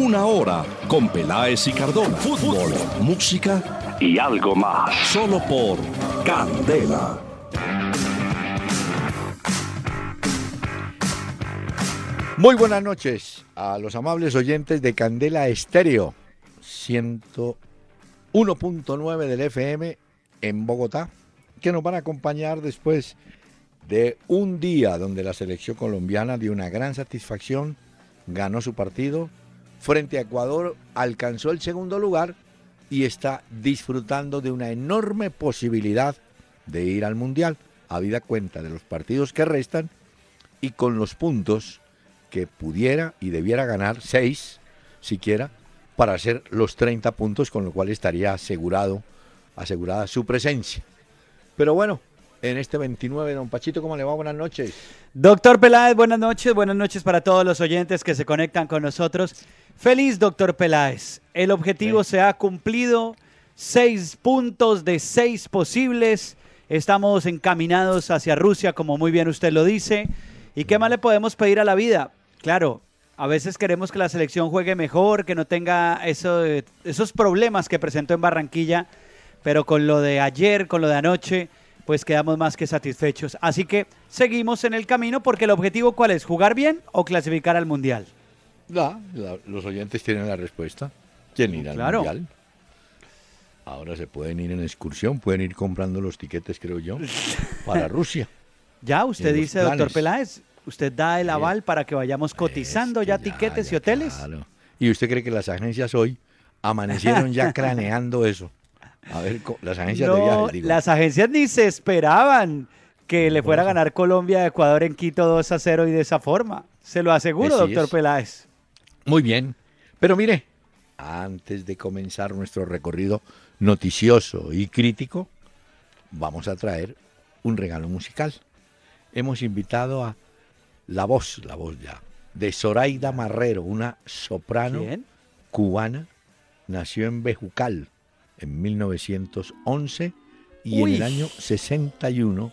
Una Hora con Peláez y Cardona. Fútbol, música y algo más. Solo por Candela. Muy buenas noches a los amables oyentes de Candela Estéreo 101.9 del FM en Bogotá, que nos van a acompañar después de un día donde la selección colombiana dio una gran satisfacción, ganó su partido, frente a Ecuador alcanzó el segundo lugar y está disfrutando de una enorme posibilidad de ir al Mundial, habida cuenta de los partidos que restan y con los puntos que pudiera y debiera ganar, seis siquiera, para hacer los 30 puntos, con lo cual estaría asegurado, asegurada su presencia. Pero bueno, en este 29, don Pachito, ¿cómo le va? Buenas noches. Doctor Peláez, buenas noches, buenas noches para todos los oyentes que se conectan con nosotros. Feliz, doctor Peláez. El objetivo se ha cumplido, seis puntos de seis posibles. Estamos encaminados hacia Rusia, como muy bien usted lo dice. ¿Y qué más le podemos pedir a la vida? Claro, a veces queremos que la selección juegue mejor, que no tenga eso, esos problemas que presentó en Barranquilla, pero con lo de ayer, con lo de anoche, pues quedamos más que satisfechos. Así que seguimos en el camino porque el objetivo cuál es, jugar bien o clasificar al Mundial. La, la, los oyentes tienen la respuesta. ¿Quién irá Claro. al Mundial? Ahora se pueden ir en excursión, pueden ir comprando los tiquetes, creo yo, para Rusia. Ya, usted dice, doctor. Peláez, usted da el Sí. aval para que vayamos cotizando Es que ya tiquetes y hoteles. claro. ¿Y usted cree que las agencias hoy amanecieron ya craneando eso? A ver, las agencias de viajes, digo. las agencias ni se esperaban que le fuera a ganar Colombia a Ecuador en Quito 2 a 0 y de esa forma. Se lo aseguro, Así doctor es. Peláez. Muy bien. Pero mire, antes de comenzar nuestro recorrido noticioso y crítico, vamos a traer un regalo musical. Hemos invitado a la voz, la voz ya, de Zoraida Marrero, una soprano ¿Quién? cubana, nació en Bejucal en 1911 y Uy. en el año 61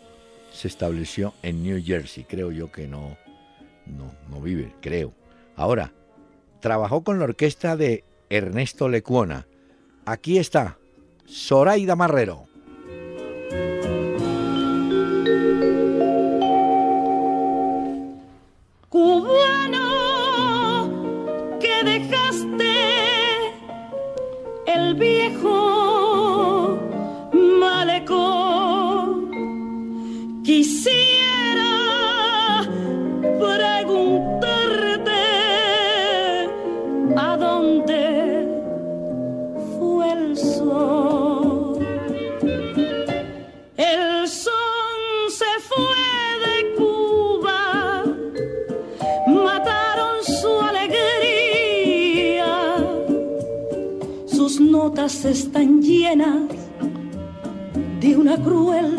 se estableció en New Jersey. Creo yo que no, no, no vive, creo. Ahora, trabajó con la orquesta de Ernesto Lecuona. Aquí está, Zoraida Marrero. cubano que dejaste el viejo están llenas de una cruel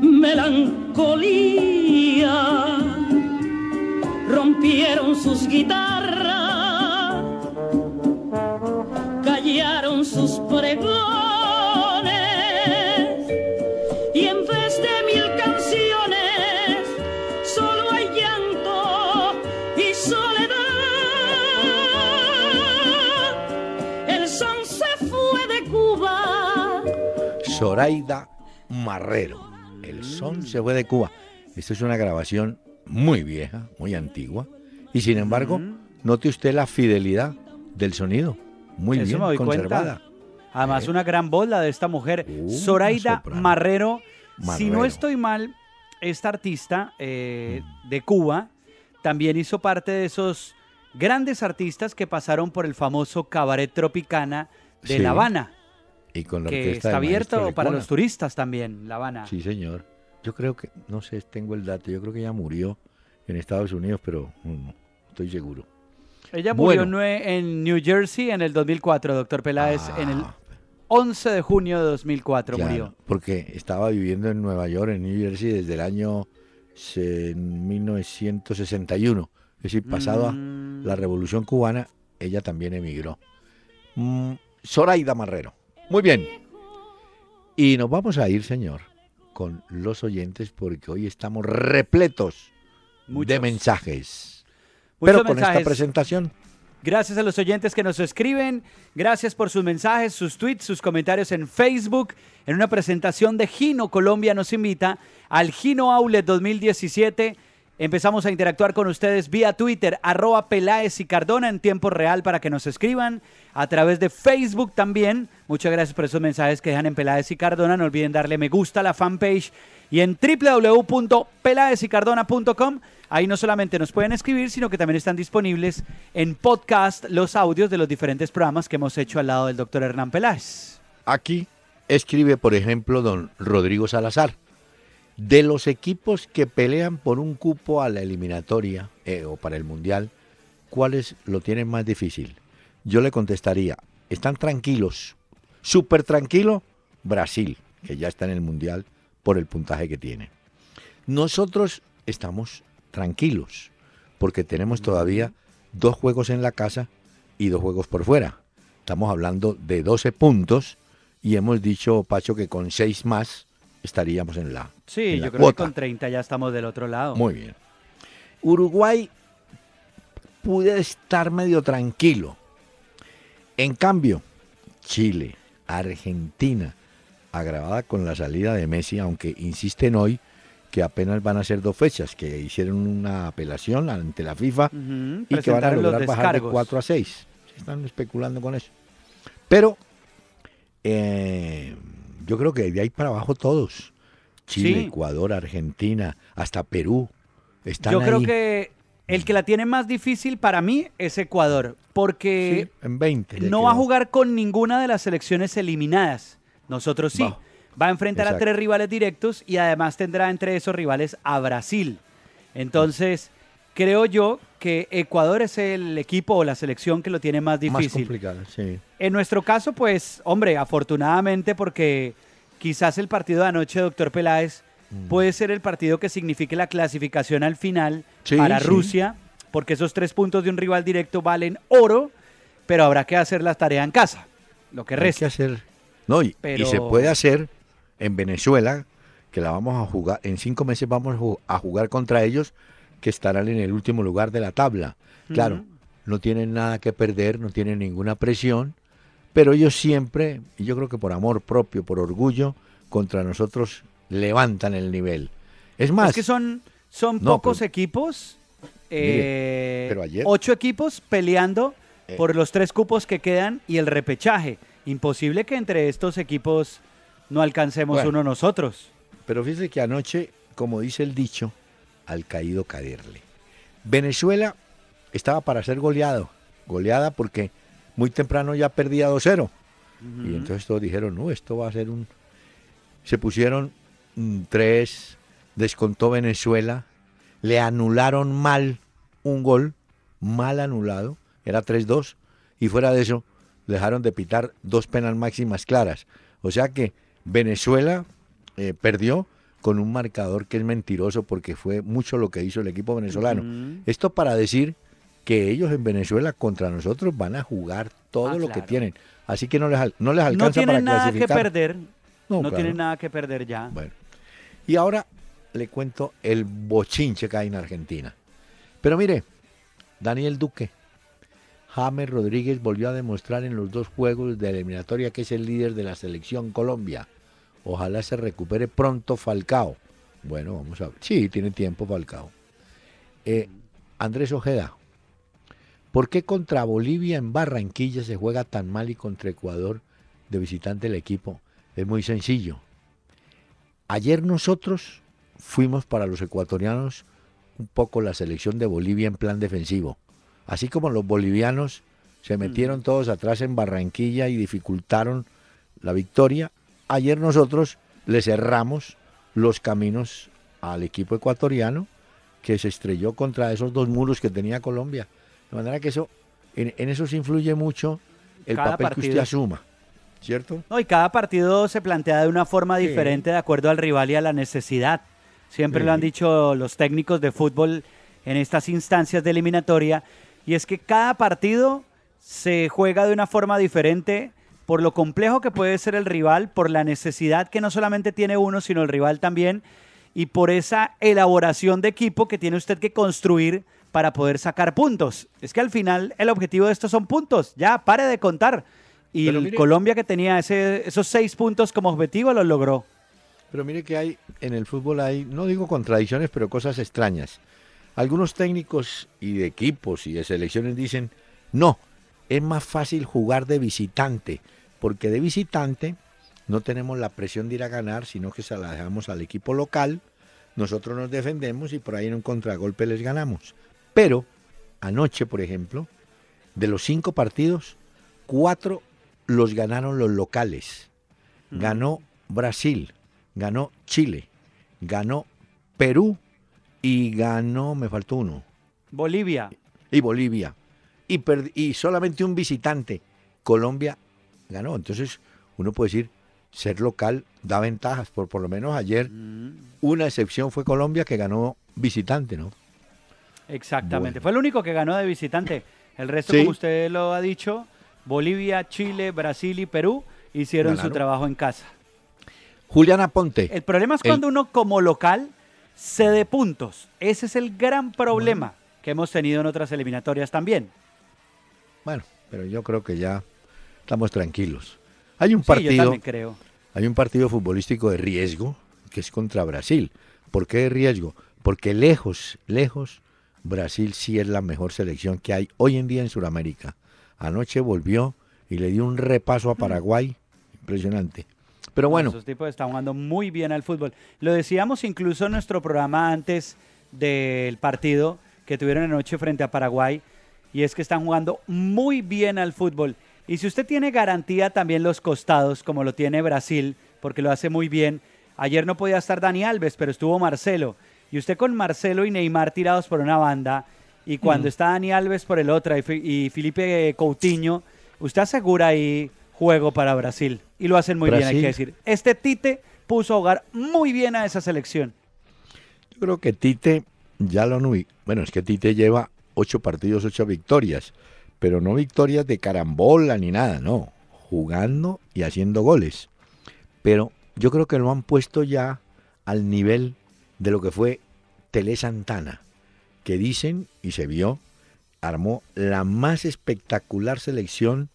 melancolía. Rompieron sus guitarras, Zoraida Marrero. El son se fue de Cuba. Esto es una grabación muy vieja, muy antigua. Y sin embargo, note usted la fidelidad del sonido. Muy Eso bien conservada. cuenta. Además, una gran voz la de esta mujer, Una Zoraida. Marrero. Si no estoy mal, esta artista eh, de Cuba también hizo parte de esos grandes artistas que pasaron por el famoso cabaret Tropicana de Sí, La Habana, Y con la que está abierto para los turistas también, La Habana. Sí, señor. Yo creo que, no sé, tengo el dato, yo creo que ella murió en Estados Unidos, pero no, no, estoy seguro. Ella murió Bueno. en New Jersey en el 2004, doctor Peláez, en el Ah, 11 de junio de 2004 claro, murió. Porque estaba viviendo en Nueva York, en New Jersey, desde el año se- 1961. Es decir, pasada Mm. la Revolución Cubana, ella también emigró. Mm, Zoraida Marrero. Muy bien. Y nos vamos a ir, señor, con los oyentes, porque hoy estamos repletos de mensajes. Muchos Pero con esta presentación, Gracias a los oyentes que nos escriben. Gracias por sus mensajes, sus tweets, sus comentarios en Facebook. En una presentación de Gino Colombia nos invita al Gino Outlet 2017. Empezamos a interactuar con ustedes vía Twitter, arroba Peláez y Cardona en tiempo real para que nos escriban. A través de Facebook también. Muchas gracias por esos mensajes que dejan en Peláez y Cardona. No olviden darle me gusta a la fanpage y en www.pelaezycardona.com. Ahí no solamente nos pueden escribir, sino que también están disponibles en podcast los audios de los diferentes programas que hemos hecho al lado del doctor Hernán Peláez. aquí escribe, por ejemplo, don Rodrigo Salazar. De los equipos que pelean por un cupo a la eliminatoria eh, o para el Mundial, ¿cuáles lo tienen más difícil? Yo le contestaría, están tranquilos, súper tranquilo, Brasil, que ya está en el Mundial por el puntaje que tiene. Nosotros estamos tranquilos, porque tenemos todavía dos juegos en la casa y dos juegos por fuera. Estamos hablando de 12 puntos y hemos dicho, Pacho, que con seis más estaríamos en la, Sí, en la yo creo cuota. que con 30 ya estamos del otro lado. Muy bien. Uruguay pude estar medio tranquilo. En cambio, Chile, Argentina, agravada con la salida de Messi, aunque insisten hoy que apenas van a ser dos fechas, que hicieron una apelación ante la FIFA y que van a lograr bajar de descargos. 4 a 6. Están especulando con eso. Pero eh, yo creo que de ahí para abajo todos. Chile, Sí. Ecuador, Argentina, hasta Perú. Están Yo creo ahí. que el que la tiene más difícil para mí es Ecuador, porque Sí, en 20. ya no va a jugar con ninguna de las selecciones eliminadas. Nosotros sí. Va. Va a enfrentar a tres rivales directos y además tendrá entre esos rivales a Brasil. Entonces, creo yo que Ecuador es el equipo o la selección que lo tiene más Más difícil. complicada, sí. En nuestro caso, pues, hombre, afortunadamente porque quizás el partido de anoche, doctor Peláez, Mm. puede ser el partido que signifique la clasificación al final Sí, para sí. Rusia, porque esos tres puntos de un rival directo valen oro, pero habrá que hacer la tarea en casa, lo que Hay que resta. hacer. No, y, y se puede hacer en Venezuela, que la vamos a jugar, en cinco meses vamos a jugar contra ellos, que estarán en el último lugar de la tabla. Claro, no tienen nada que perder, no tienen ninguna presión, pero ellos siempre, y yo creo que por amor propio, por orgullo, contra nosotros levantan el nivel. Es más, Es que son, son No, pocos pero- equipos, Mire, eh, pero ayer- ocho equipos peleando Eh. por los tres cupos que quedan y el repechaje. Imposible que entre estos equipos no alcancemos Bueno. uno nosotros. Pero fíjese que anoche, como dice el dicho, al caído caerle. Venezuela estaba para ser goleado, goleada porque muy temprano ya perdía 2-0. Y entonces todos dijeron, no, esto va a ser un... Se pusieron mm, tres, descontó Venezuela, le anularon mal un gol, mal anulado, era 3-2, y fuera de eso dejaron de pitar dos penas máximas claras. O sea que Venezuela eh, perdió con un marcador que es mentiroso porque fue mucho lo que hizo el equipo venezolano. Esto para decir que ellos en Venezuela contra nosotros van a jugar todo Ah, lo que tienen. Así que no les, no les No alcanza para tienen nada que perder. No, No, claro. tienen nada que perder ya. Bueno, y ahora le cuento el bochinche que hay en Argentina. Pero mire, Daniel Duque, James Rodríguez volvió a demostrar en los dos juegos de eliminatoria que es el líder de la selección Colombia. Ojalá se recupere pronto Falcao. Bueno, vamos a ver. Sí, tiene tiempo Falcao. Eh, Andrés Ojeda, ¿por qué contra Bolivia en Barranquilla se juega tan mal y contra Ecuador de visitante el equipo? Es muy sencillo. Ayer nosotros fuimos para los ecuatorianos un poco la selección de Bolivia en plan defensivo. Así como los bolivianos se metieron todos atrás en Barranquilla y dificultaron la victoria, ayer nosotros le cerramos los caminos al equipo ecuatoriano que se estrelló contra esos dos muros que tenía Colombia. De manera que eso en, en eso se influye mucho el Cada papel que usted asuma, ¿cierto? No, y cada partido se plantea de una forma Sí. diferente de acuerdo al rival y a la necesidad. Siempre lo han dicho los técnicos de fútbol en estas instancias de eliminatoria. Y es que cada partido se juega de una forma diferente por lo complejo que puede ser el rival, por la necesidad que no solamente tiene uno, sino el rival también, y por esa elaboración de equipo que tiene usted que construir para poder sacar puntos. Es que al final el objetivo de estos son puntos. Ya, pare de contar. Y Pero el mire- Colombia que tenía ese- esos seis puntos como objetivo los logró. Pero mire que hay, en el fútbol hay, no digo contradicciones, pero cosas extrañas. Algunos técnicos y de equipos y de selecciones dicen, no, es más fácil jugar de visitante, porque de visitante no tenemos la presión de ir a ganar, sino que se la dejamos al equipo local, nosotros nos defendemos y por ahí en un contragolpe les ganamos. Pero anoche, por ejemplo, de los cinco partidos, cuatro los ganaron los locales. Ganó Brasil, ganó Chile, ganó Perú y ganó, me faltó uno, Bolivia. y Bolivia. Y, y solamente un visitante, Colombia, ganó. Entonces, uno puede decir, ser local da ventajas. Por, por lo menos ayer, Mm, una excepción fue Colombia que ganó visitante, ¿no? Exactamente. Bueno. Fue el único que ganó de visitante. El resto, Sí. como usted lo ha dicho, Bolivia, Chile, Brasil y Perú hicieron su trabajo en casa. Juliana Ponte. El problema es El- cuando uno como local cede puntos. Ese es el gran problema que hemos tenido en otras eliminatorias también. Bueno, pero yo creo que ya estamos tranquilos. Hay un Sí, yo partido, también creo. hay un partido futbolístico de riesgo que es contra Brasil. ¿Por qué de riesgo? Porque lejos, lejos, Brasil sí es la mejor selección que hay hoy en día en Sudamérica. Anoche volvió y le dio un repaso a Paraguay, impresionante. Pero bueno, Esos tipos están jugando muy bien al fútbol. Lo decíamos incluso en nuestro programa antes del partido que tuvieron anoche frente a Paraguay, y es que están jugando muy bien al fútbol. Y si usted tiene garantía también los costados, como lo tiene Brasil, porque lo hace muy bien. Ayer no podía estar Dani Alves, pero estuvo Marcelo. Y usted con Marcelo y Neymar tirados por una banda, y cuando está Dani Alves por el otro y, Felipe Coutinho, usted asegura ahí juego para Brasil. Y lo hacen muy bien, hay que decir. Este Tite puso a jugar muy bien a esa selección. yo creo que Tite ya lo no. Bueno, es que Tite lleva ocho partidos, ocho victorias, pero no victorias de carambola ni nada, no. Jugando y haciendo goles. Pero yo creo que lo han puesto ya al nivel de lo que fue Tele Santana, que dicen, y se vio, armó la más espectacular selección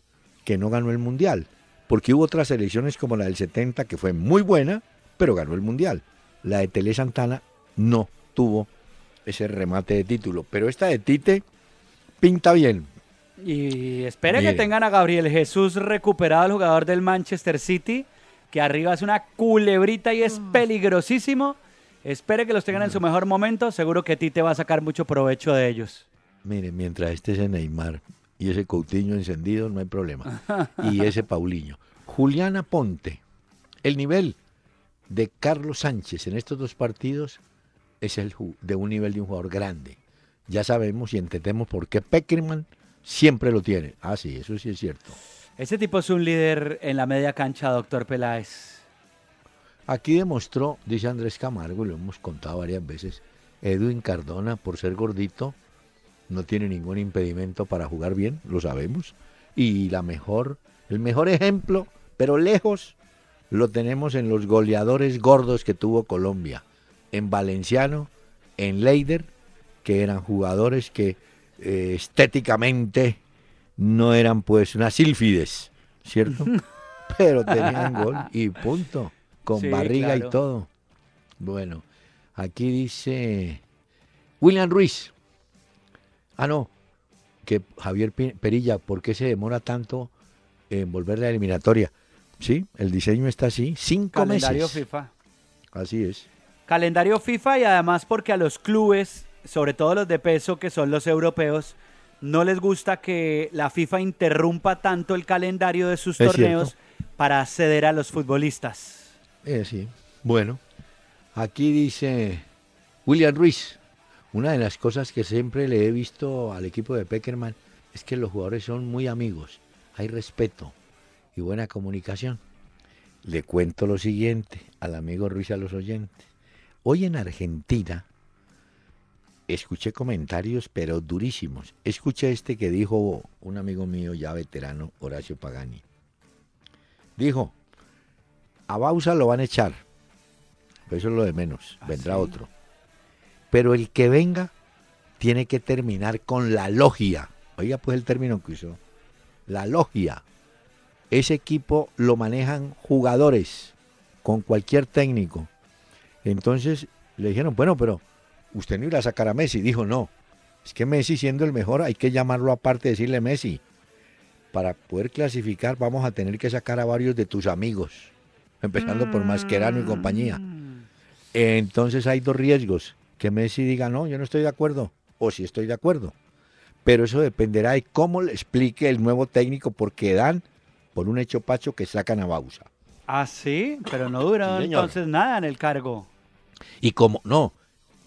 que no ganó el Mundial. Porque hubo otras selecciones como la del 70 que fue muy buena, pero ganó el Mundial. La de Tele Santana no tuvo ese remate de título. Pero esta de Tite pinta bien. Y espere Mire. que tengan a Gabriel Jesús recuperado, el jugador del Manchester City, que arriba es una culebrita y es peligrosísimo. Espere que los tengan en su mejor momento. Seguro que Tite va a sacar mucho provecho de ellos. Mire, mientras esté ese Neymar y ese Coutinho encendido, no hay problema. Y ese Paulinho. Juliana Ponte, el nivel de Carlos Sánchez en estos dos partidos es el de un nivel de un jugador grande. Ya sabemos y entendemos por qué Peckerman siempre lo tiene. Ah, sí, eso sí es cierto. Ese tipo es un líder en la media cancha, doctor Peláez. Aquí demostró, dice Andrés Camargo, y lo hemos contado varias veces, Edwin Cardona, por ser gordito, no tiene ningún impedimento para jugar bien, lo sabemos. Y la mejor, el mejor ejemplo, pero lejos, lo tenemos en los goleadores gordos que tuvo Colombia. En Valenciano, en Leider, que eran jugadores que eh, estéticamente no eran pues unas sílfides, ¿cierto? Pero tenían gol y punto, con Sí, barriga claro. y todo. Bueno, aquí dice William Ruiz. Ah, no, que Javier Perilla, ¿por qué se demora tanto en volver la eliminatoria? Sí, el diseño está así, cinco Calendario meses. FIFA. Así es. Calendario FIFA y además porque a los clubes, sobre todo los de peso, que son los europeos, no les gusta que la FIFA interrumpa tanto el calendario de sus Es torneos para acceder a los futbolistas. Eh, sí. Bueno, aquí dice William Ruiz. Una de las cosas que siempre le he visto al equipo de Peckerman es que los jugadores son muy amigos, hay respeto y buena comunicación. Le cuento lo siguiente al amigo Ruiz a los oyentes. Hoy en Argentina escuché comentarios, pero durísimos. Escuché este que dijo un amigo mío ya veterano, Horacio Pagani. Dijo, a Bausa lo van a echar, pero eso es lo de menos, ¿Ah, vendrá sí? otro. Pero el que venga tiene que terminar con la logia. Oiga pues el término que usó. La logia. Ese equipo lo manejan jugadores con cualquier técnico. Entonces le dijeron, bueno, pero usted no irá a sacar a Messi. Dijo, no, es que Messi siendo el mejor hay que llamarlo aparte y decirle Messi. Para poder clasificar vamos a tener que sacar a varios de tus amigos, empezando por Mascherano y compañía. Mm. Entonces hay dos riesgos. Que Messi diga, no, yo no estoy de acuerdo, o si estoy de acuerdo. Pero eso dependerá de cómo le explique el nuevo técnico, porque dan por un hecho pacho que sacan a Bausa. Ah, sí, pero no duró Sí, entonces nada en el cargo. Y como, no,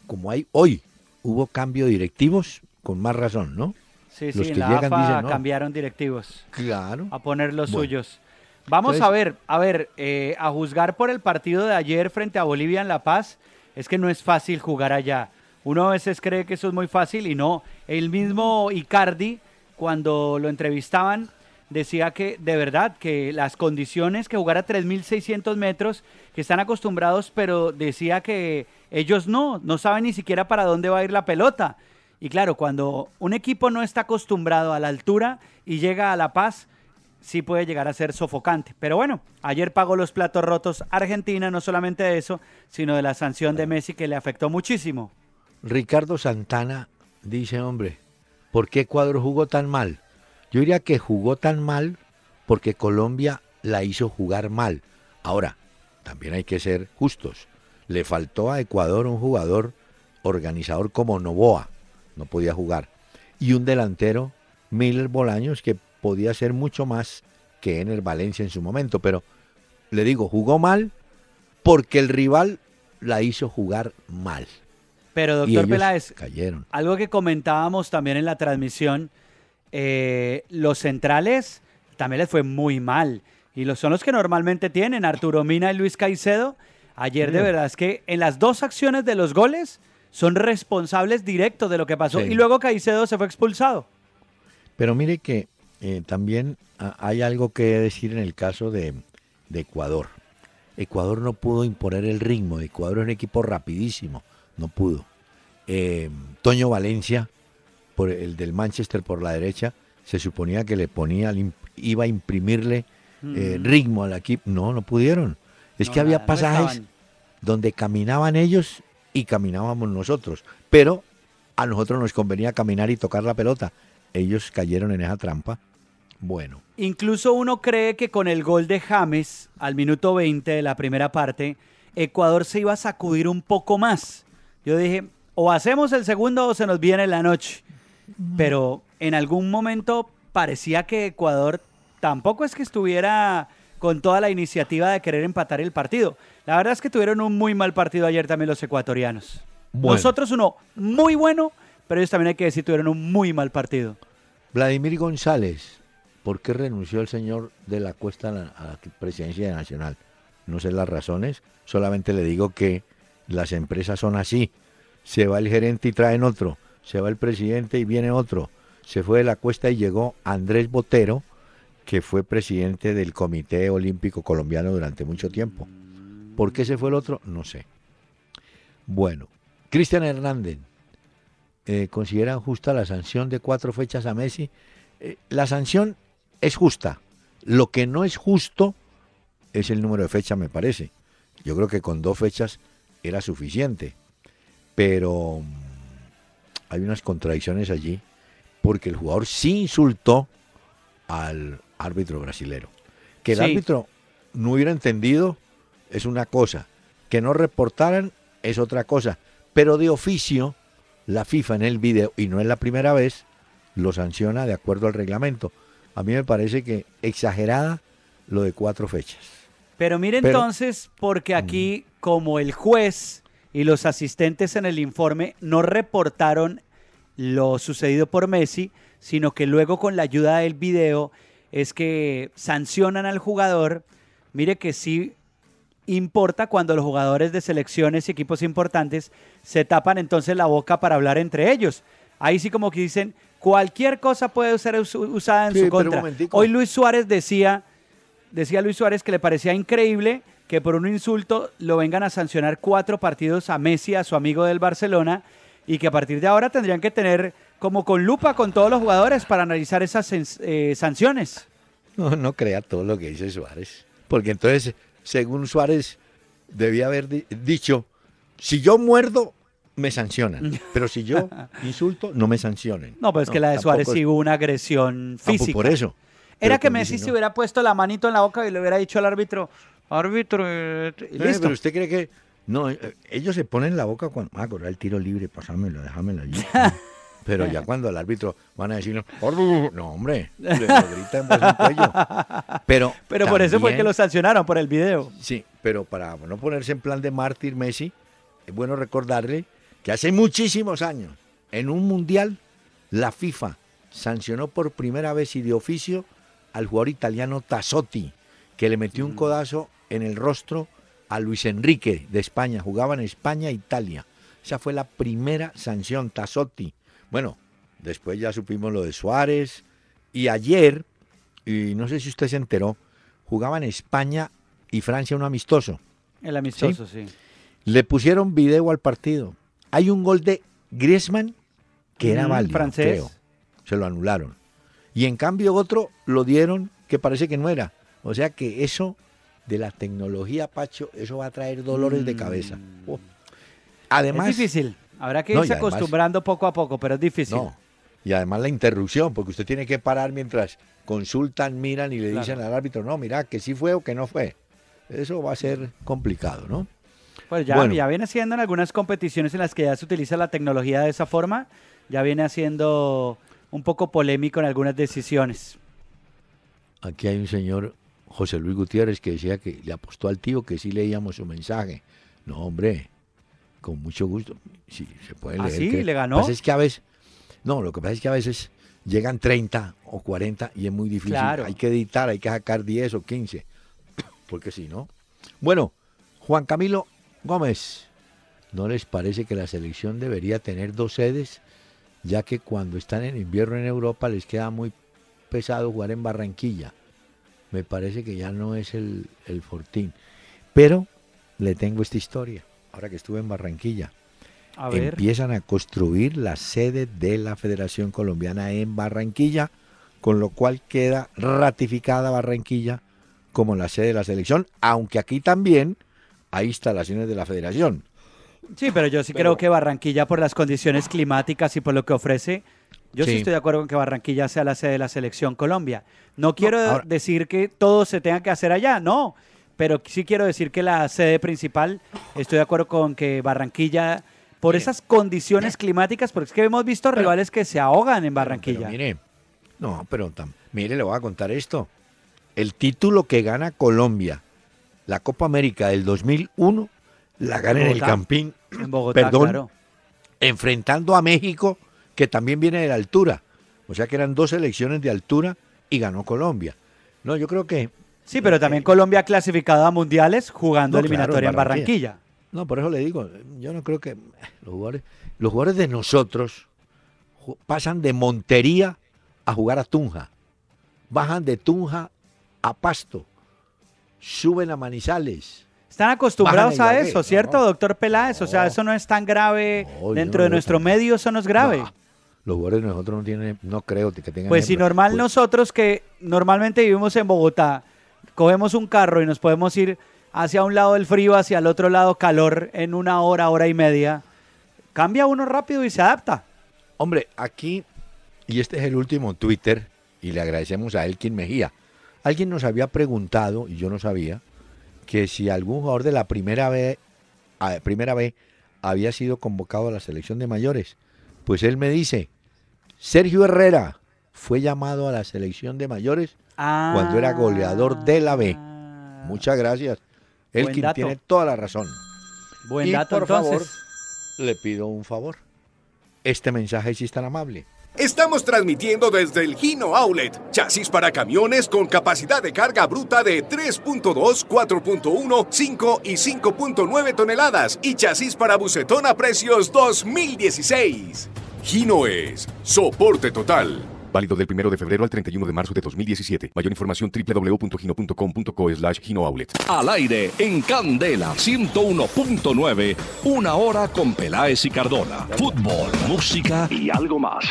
como hay hoy, hubo cambio de directivos, con más razón, ¿no? Sí, Los sí, en que la llegan AFA dicen, no. cambiaron directivos Claro. a poner los Bueno. suyos. Vamos Entonces- a ver, a ver, eh, a juzgar por el partido de ayer frente a Bolivia en La Paz, es que no es fácil jugar allá. Uno a veces cree que eso es muy fácil y no. El mismo Icardi, cuando lo entrevistaban, decía que de verdad que las condiciones que jugar a 3.600 metros, que están acostumbrados, pero decía que ellos no, no saben ni siquiera para dónde va a ir la pelota. Y claro, cuando un equipo no está acostumbrado a la altura y llega a La Paz, sí puede llegar a ser sofocante. Pero bueno, ayer pagó los platos rotos Argentina, no solamente de eso, sino de la sanción de Messi que le afectó muchísimo. Ricardo Santana dice, hombre, ¿por qué Ecuador jugó tan mal? Yo diría que jugó tan mal porque Colombia la hizo jugar mal. Ahora, también hay que ser justos. Le faltó a Ecuador un jugador organizador como Novoa, no podía jugar. Y un delantero, Miller Bolaños, que podía ser mucho más que Ener Valencia en su momento. Pero le digo, jugó mal porque el rival la hizo jugar mal. Pero doctor Peláez, cayeron. algo que comentábamos también en la transmisión, eh, los centrales también les fue muy mal. Y los son los que normalmente tienen, Arturo Mina y Luis Caicedo. Ayer de verdad es que en las dos acciones de los goles son responsables directos de lo que pasó. Sí. Y luego Caicedo se fue expulsado. Pero mire que eh, también ah, hay algo que decir en el caso de, de Ecuador. Ecuador no pudo imponer el ritmo. Ecuador es un equipo rapidísimo. No pudo. Eh, Toño Valencia, por el del Manchester por la derecha, se suponía que le ponía, iba a imprimirle eh, Mm. ritmo al equipo. No, no pudieron. Es No, que había nada, pasajes donde caminaban ellos y caminábamos nosotros. Pero a nosotros nos convenía caminar y tocar la pelota. Ellos cayeron en esa trampa. Bueno, Incluso uno cree que con el gol de James al minuto 20 de la primera parte, Ecuador se iba a sacudir un poco más. Yo dije, o hacemos el segundo o se nos viene la noche. Pero en algún momento parecía que Ecuador tampoco es que estuviera con toda la iniciativa de querer empatar el partido. La verdad es que tuvieron un muy mal partido ayer también los ecuatorianos. Bueno. Nosotros uno muy bueno, pero ellos también hay que decir tuvieron un muy mal partido. Vladimir González, ¿por qué renunció el señor de la Cuesta a la, a la presidencia nacional? No sé las razones, solamente le digo que las empresas son así. Se va el gerente y traen otro, se va el presidente y viene otro. Se fue de la Cuesta y llegó Andrés Botero, que fue presidente del Comité Olímpico Colombiano durante mucho tiempo. ¿Por qué se fue el otro? No sé. Bueno, Cristian Hernández, eh, ¿consideran justa la sanción de cuatro fechas a Messi? Eh, la sanción es justa. Lo que no es justo es el número de fechas, me parece. Yo creo que con dos fechas era suficiente. Pero hay unas contradicciones allí, porque el jugador sí insultó al árbitro brasilero. Que el Sí. árbitro no hubiera entendido es una cosa, que no reportaran es otra cosa, pero de oficio la FIFA en el video, y no es la primera vez, lo sanciona de acuerdo al reglamento. A mí me parece que exagerada lo de cuatro fechas. Pero mire Pero- entonces, porque aquí como el juez y los asistentes en el informe no reportaron lo sucedido por Messi, sino que luego con la ayuda del video es que sancionan al jugador. Mire que sí importa cuando los jugadores de selecciones y equipos importantes se tapan entonces la boca para hablar entre ellos. Ahí sí como que dicen, cualquier cosa puede ser us- usada en Sí, su contra. Hoy Luis Suárez decía, decía Luis Suárez que le parecía increíble que por un insulto lo vengan a sancionar cuatro partidos a Messi, a su amigo del Barcelona, y que a partir de ahora tendrían que tener como con lupa con todos los jugadores para analizar esas eh, sanciones. No, no crea todo lo que dice Suárez. Porque entonces, según Suárez, debía haber di- dicho, si yo muerdo, me sancionan. Pero si yo insulto, no me sancionen. No, pues es que la de Suárez sí hubo una agresión física. Por eso. Era Pero que Messi dice, se no. hubiera puesto la manito en la boca y le hubiera dicho al árbitro, árbitro, eh, Eh, listo. pero usted cree que... No, eh, ellos se ponen la boca cuando... Ah, correr el tiro libre, pasámelo, déjamelo allí. Pero ya cuando al árbitro van a decir, no, hombre, le lo grita en voz en cuello. Pero, Pero por eso fue que lo sancionaron por el video. Sí, pero para no ponerse en plan de mártir Messi, es bueno recordarle que hace muchísimos años, en un mundial, la FIFA sancionó por primera vez y de oficio al jugador italiano Tassotti, que le metió un codazo en el rostro a Luis Enrique de España. Jugaba en España e Italia. Esa fue la primera sanción, Tassotti. Bueno, después ya supimos lo de Suárez. Y ayer, y no sé si usted se enteró, jugaban España y Francia un amistoso. El amistoso, sí. Le pusieron video al partido. Hay un gol de Griezmann que era Mm, válido, francés. creo. Se lo anularon. Y en cambio otro lo dieron que parece que no era. O sea que eso de la tecnología, Pacho, eso va a traer dolores de cabeza. Oh. Además, Mm. es difícil. Habrá que No, irse además- acostumbrando poco a poco, pero es difícil. No. Y además la interrupción, porque usted tiene que parar mientras consultan, miran y le Claro. dicen al árbitro, no, mira, que sí fue o que no fue. Eso va a ser complicado, ¿no? Pues ya, Bueno. ya viene siendo en algunas competiciones en las que ya se utiliza la tecnología de esa forma, ya viene haciendo un poco polémico en algunas decisiones. Aquí hay un señor, José Luis Gutiérrez, que decía que le apostó al tío que sí leíamos su mensaje. No, hombre, con mucho gusto. Sí, se puede ¿Ah, leer. sí? que- ¿Le ganó? Lo que pasa es que a veces, no, lo que pasa es que a veces llegan 30 o 40 y es muy difícil. Claro. Hay que editar, hay que sacar 10 o 15. Porque si no. Bueno, Juan Camilo Gómez, ¿no les parece que la selección debería tener dos sedes? Ya que cuando están en invierno en Europa les queda muy pesado jugar en Barranquilla. Me parece que ya no es el, el Fortín. Pero le tengo esta historia. Ahora que estuve en Barranquilla. A ver, Empiezan a construir la sede de la Federación Colombiana en Barranquilla, con lo cual queda ratificada Barranquilla como la sede de la selección, aunque aquí también hay instalaciones de la Federación. Sí, pero yo sí pero- creo que Barranquilla, por las condiciones climáticas y por lo que ofrece, yo sí, Sí. estoy de acuerdo con que Barranquilla sea la sede de la selección Colombia. No quiero ahora- decir que todo se tenga que hacer allá, no, pero sí quiero decir que la sede principal, estoy de acuerdo con que Barranquilla, por esas condiciones climáticas, porque es que hemos visto rivales que se ahogan en Barranquilla. Pero mire, no, pero mire, le voy a contar esto. El título que gana Colombia, la Copa América del 2001, la gana en el. Campín, en Bogotá, perdón, claro. enfrentando a México, que también viene de la altura. O sea que eran dos selecciones de altura y ganó Colombia. No, yo creo que... Sí, pero también Colombia ha clasificado a mundiales jugando No, claro, eliminatoria en en Barranquilla. No, por eso le digo, yo no creo que eh, los jugadores, los jugadores de nosotros pasan de Montería a jugar a Tunja. Bajan de Tunja a Pasto. Suben a Manizales. Están acostumbrados a eso, ¿cierto, no. doctor Peláez? O sea, eso no es tan grave. No, Dentro de nuestro medio eso no es grave. Los jugadores nosotros no tienen, no creo que tengan. Pues si normal Pues, nosotros que normalmente vivimos en Bogotá, cogemos un carro y nos podemos ir hacia un lado del frío, hacia el otro lado calor en una hora, hora y media, cambia uno rápido y se adapta. Hombre, aquí, y este es el último Twitter, y le agradecemos a Elkin Mejía. Alguien nos había preguntado, y yo no sabía, que si algún jugador de la primera vez, a- primera vez había sido convocado a la selección de mayores. Pues él me dice, Sergio Herrera fue llamado a la selección de mayores cuando era goleador de la B. Ah, Muchas gracias. Elkin dato. tiene toda la razón. Buen y dato por entonces. favor, le pido un favor. Este mensaje sí es tan amable. Estamos transmitiendo desde el Gino Outlet, chasis para camiones con capacidad de carga bruta de 3.2, 4.1, 5 y 5.9 toneladas y chasis para bucetón a precios 2016. Gino es soporte total. Válido del 1 de febrero al 31 de marzo de 2017. Mayor información www.gino.com.co slash Outlet. Al aire, en Candela, 101.9, una hora con Peláez y Cardona. Fútbol, música y algo más.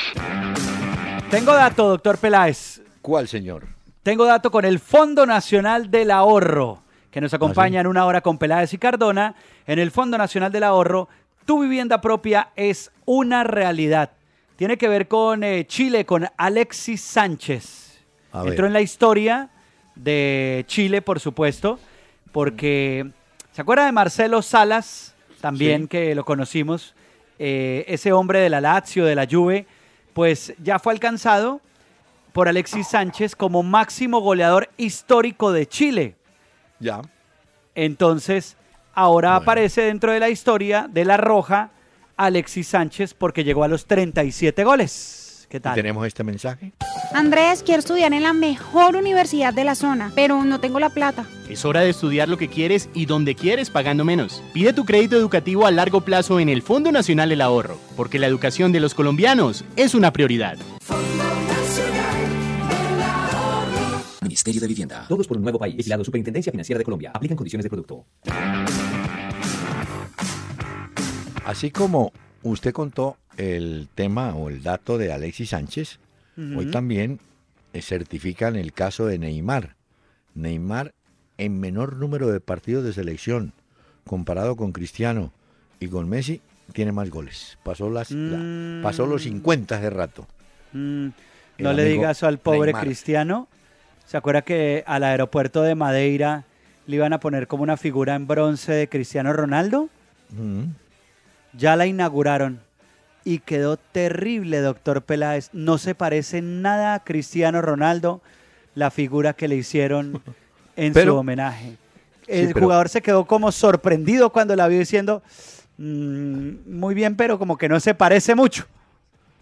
Tengo dato, doctor Peláez. ¿Cuál, señor? Tengo dato con el Fondo Nacional del Ahorro, que nos acompaña ¿Ah, sí? en una hora con Peláez y Cardona. En el Fondo Nacional del Ahorro, tu vivienda propia es una realidad. Tiene que ver con eh, Chile, con Alexis Sánchez. Entró en la historia de Chile, por supuesto, porque ¿se acuerda de Marcelo Salas? También Sí. que lo conocimos, eh, ese hombre de la Lazio, de la Juve, pues ya fue alcanzado por Alexis Sánchez como máximo goleador histórico de Chile. Ya. Entonces, ahora Bueno. aparece dentro de la historia de la Roja Alexis Sánchez porque llegó a los 37 goles. ¿Qué ¿Y tal? tenemos este mensaje? Andrés, quiero estudiar en la mejor universidad de la zona, pero no tengo la plata. Es hora de estudiar lo que quieres y donde quieres pagando menos. Pide tu crédito educativo a largo plazo en el Fondo Nacional del Ahorro, porque la educación de los colombianos es una prioridad. Ministerio de Vivienda. Todos por un nuevo país. Vigilado Superintendencia Financiera de Colombia. Aplican condiciones de producto. Así como usted contó el tema o el dato de Alexis Sánchez, hoy también eh, certifican el caso de Neymar. Neymar en menor número de partidos de selección comparado con Cristiano y con Messi tiene más goles. Pasó las la- Mm. pasó los 50 hace rato. Mm, no le digas eso al pobre Neymar. Cristiano. ¿Se acuerda que al aeropuerto de Madeira le iban a poner como una figura en bronce de Cristiano Ronaldo? Mm. Ya la inauguraron y quedó terrible, doctor Peláez. No se parece nada a Cristiano Ronaldo, la figura que le hicieron en Pero- su homenaje. El pero- jugador se quedó como sorprendido cuando la vio diciendo, "Mm, muy bien, pero como que no se parece mucho.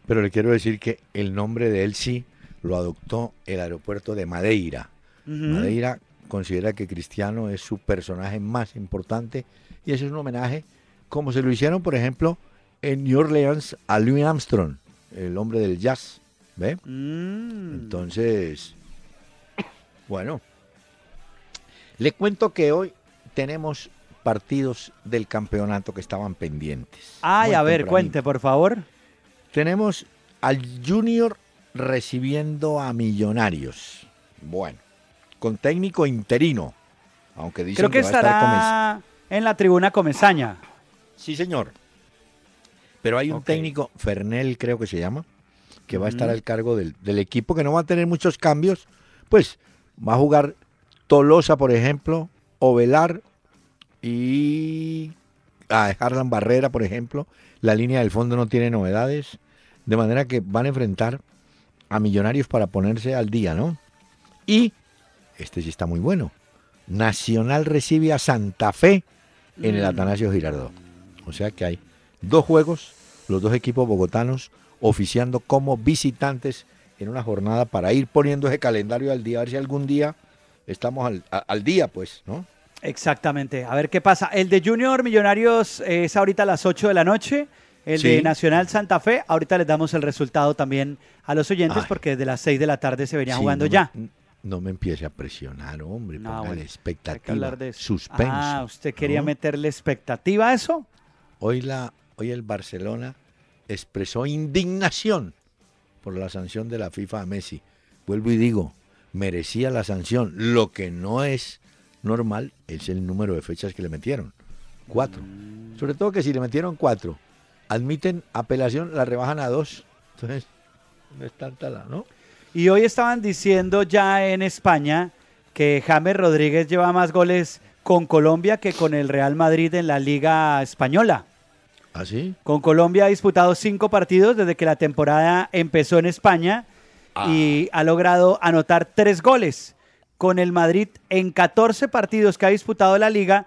Pero le quiero decir que el nombre de él sí lo adoptó el aeropuerto de Madeira. Madeira considera que Cristiano es su personaje más importante y ese es un homenaje como se lo hicieron, por ejemplo, en New Orleans a Louis Armstrong, el hombre del jazz. ¿Ve? Mm. Entonces, bueno, le cuento que hoy tenemos partidos del campeonato que estaban pendientes. Ay, a ver, tempranito. cuente, por favor. Tenemos al Junior recibiendo a Millonarios. Bueno, con técnico interino, aunque dicen Creo que va a estar estará en la tribuna Comesaña. Sí, señor. Pero hay un técnico, Fernel creo que se llama, que va a estar al cargo del, del equipo, que no va a tener muchos cambios. Pues va a jugar Tolosa, por ejemplo, Ovelar y a Harlan Barrera, por ejemplo. La línea del fondo no tiene novedades. De manera que van a enfrentar a Millonarios para ponerse al día, ¿no? Y, este sí está muy bueno, Nacional recibe a Santa Fe en el Mm. Atanasio Girardot. O sea que hay dos juegos, los dos equipos bogotanos oficiando como visitantes en una jornada para ir poniendo ese calendario al día, a ver si algún día estamos al, a- al día, pues, ¿no? Exactamente. A ver qué pasa. El de Junior Millonarios es ahorita a las 8 de la noche. El Sí. de Nacional Santa Fe, ahorita les damos el resultado también a los oyentes Ay. porque desde las 6 de la tarde se venía Sí, jugando no me- ya. no me empiece a presionar, hombre, No, póngale bueno, expectativa, de eso. suspenso. Ah, ¿usted quería ¿no? meterle expectativa a eso? Hoy, la, hoy el Barcelona expresó indignación por la sanción de la FIFA a Messi. Vuelvo y digo, merecía la sanción. Lo que no es normal es el número de fechas que le metieron. Cuatro. Sobre todo que si le metieron cuatro, admiten apelación, la rebajan a dos. Entonces, no es tanta la, ¿no? Y hoy estaban diciendo ya en España que James Rodríguez lleva más goles con Colombia que con el Real Madrid en la Liga Española. ¿Así? Con Colombia ha disputado cinco partidos desde que la temporada empezó en España y ha logrado anotar tres goles. Con el Madrid en 14 partidos que ha disputado la liga,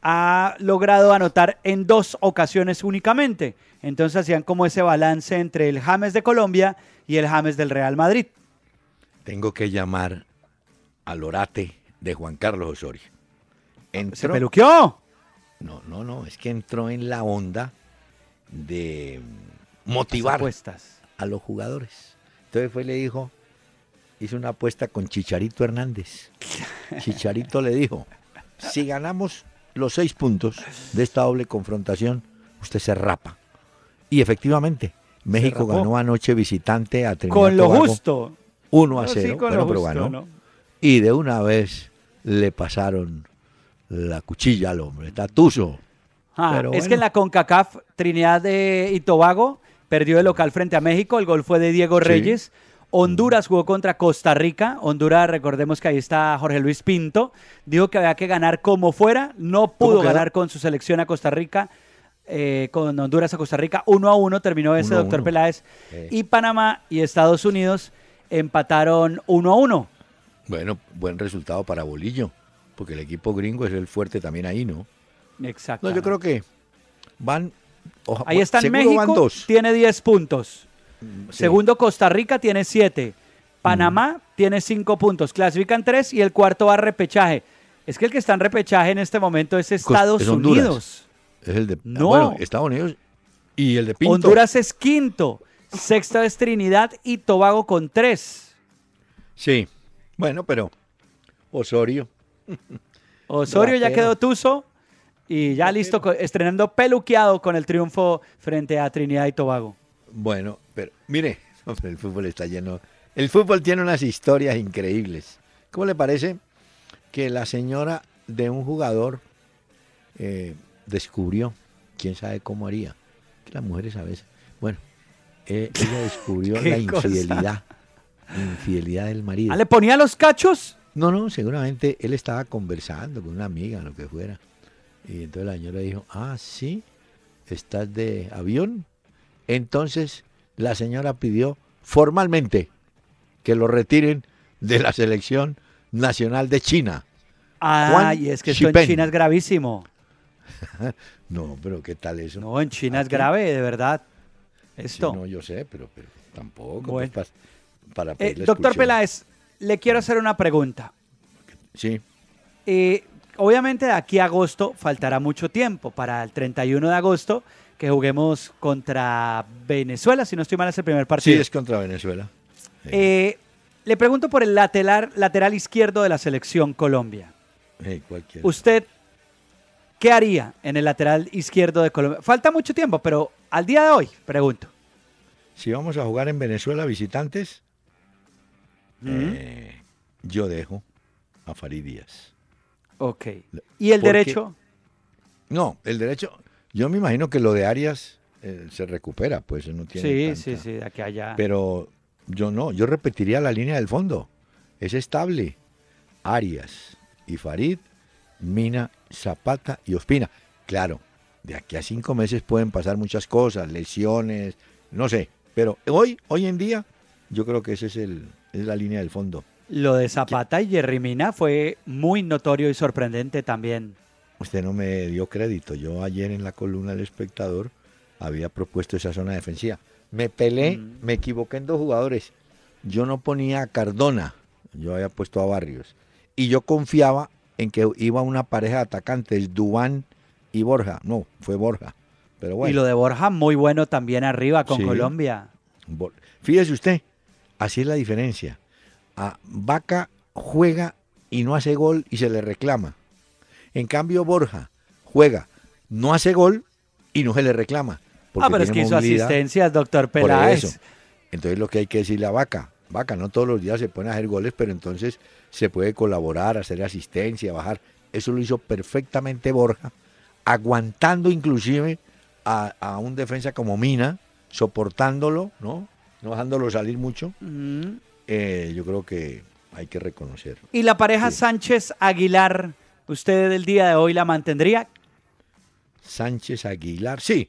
ha logrado anotar en dos ocasiones únicamente. Entonces hacían como ese balance entre el James de Colombia y el James del Real Madrid. Tengo que llamar al orate de Juan Carlos Osorio. ¿Se peluqueó? no, no, no, es que entró en la onda de Las motivar apuestas. a los jugadores. Entonces fue y le dijo, hizo una apuesta con Chicharito Hernández. Chicharito le dijo, si ganamos los seis puntos de esta doble confrontación, usted se rapa. Y efectivamente, México ganó anoche visitante a Trinidad Con lo Tobago, justo. 1 a No, sí, 0, con bueno, lo pero justo, ganó. ¿no? Y de una vez le pasaron la cuchilla al hombre, tatuso. Ah, Pero es bueno. que en la CONCACAF, Trinidad de- y Tobago perdió el local frente a México. El gol fue de Diego Sí. Reyes. Honduras jugó contra Costa Rica. Honduras, recordemos que ahí está Jorge Luis Pinto. Dijo que había que ganar como fuera. No pudo ganar con su selección a Costa Rica. eh, con Honduras a Costa Rica. Uno a uno terminó ese Uno doctor uno. Peláez. Eh. Y Panamá y Estados Unidos empataron uno a uno. Bueno, buen resultado para Bolillo, porque el equipo gringo es el fuerte también ahí, ¿no? Exacto. No, yo creo que van. oja- Ahí está en México, van dos. tiene 10 puntos. Sí. Segundo, Costa Rica tiene 7. Panamá tiene 5 puntos. Clasifican 3 y el cuarto va a repechaje. Es que el que está en repechaje en este momento es Estados es. Unidos. Es el de. No. Bueno, Estados Unidos y el de Pinto. Honduras es quinto. Sexta es Trinidad y Tobago con 3. Sí. Bueno, pero Osorio. Osorio ya quedó tuzo y ya listo, estrenando peluqueado con el triunfo frente a Trinidad y Tobago. Bueno, pero mire, hombre, el fútbol está lleno. El fútbol tiene unas historias increíbles. ¿Cómo le parece que la señora de un jugador eh, descubrió, quién sabe cómo haría, que las mujeres a veces, bueno, eh, ella descubrió ¿Qué la cosa? infidelidad, infidelidad del marido. ¿Ah, ¿Le ponía los cachos? No, no, seguramente él estaba conversando con una amiga, lo que fuera. Y entonces la señora dijo, ah, sí, estás de avión. Entonces la señora pidió formalmente que lo retiren de la selección nacional de China. Ah, y es que esto en. China es gravísimo. No, pero ¿qué tal eso? No, en China es grave, de verdad. Sí, Esto. no, yo sé, pero, pero tampoco. Bueno. pues, pas- para Eh, doctor. Peláez, le quiero hacer una pregunta. Sí, Eh, obviamente de aquí a agosto faltará mucho tiempo para el 31 de agosto que juguemos contra Venezuela, si no estoy mal es el primer sí, partido. es contra Venezuela. Sí, Eh, le pregunto por el lateral, lateral izquierdo de la selección Colombia. sí. ¿Usted qué haría en el lateral izquierdo de Colombia? Falta mucho tiempo, pero al día de hoy, pregunto. Si vamos a jugar en Venezuela visitantes, eh, yo dejo a Farid Díaz. Ok. ¿Y el Porque- derecho? No, el derecho, yo me imagino que lo de Arias eh, se recupera, pues no tiene Sí, tanta- sí, sí, de aquí allá. Pero yo no, yo repetiría la línea del fondo. Es estable. Arias y Farid, Mina, Zapata y Ospina. Claro, de aquí a cinco meses pueden pasar muchas cosas, lesiones, no sé. Pero hoy, hoy en día, yo creo que esa es, el, es la línea del fondo. Lo de Zapata y Jerry Mina fue muy notorio y sorprendente también. Usted no me dio crédito. Yo ayer en la columna del espectador había propuesto esa zona defensiva. Me pelé, Mm. me equivoqué en dos jugadores. Yo no ponía a Cardona, yo había puesto a Barrios. Y yo confiaba en que iba una pareja de atacantes, Dubán y Borja. No, fue Borja. Pero bueno, Y lo de Borja muy bueno también arriba con Sí. Colombia. Fíjese usted, así es la diferencia. A Vaca juega y no hace gol y se le reclama. En cambio, Borja juega, no hace gol y no se le reclama. ah, pero es que hizo asistencias, doctor Por Peláez. eso. Entonces lo que hay que decirle a Vaca, Vaca, no todos los días se pone a hacer goles, pero entonces se puede colaborar, hacer asistencia, bajar. Eso lo hizo perfectamente Borja, aguantando inclusive a, a un defensa como Mina, soportándolo, ¿no? No dejándolo salir mucho. Eh, yo creo que hay que reconocer. Y la pareja Sí. Sánchez Aguilar, ¿usted el día de hoy la mantendría? Sánchez Aguilar, sí.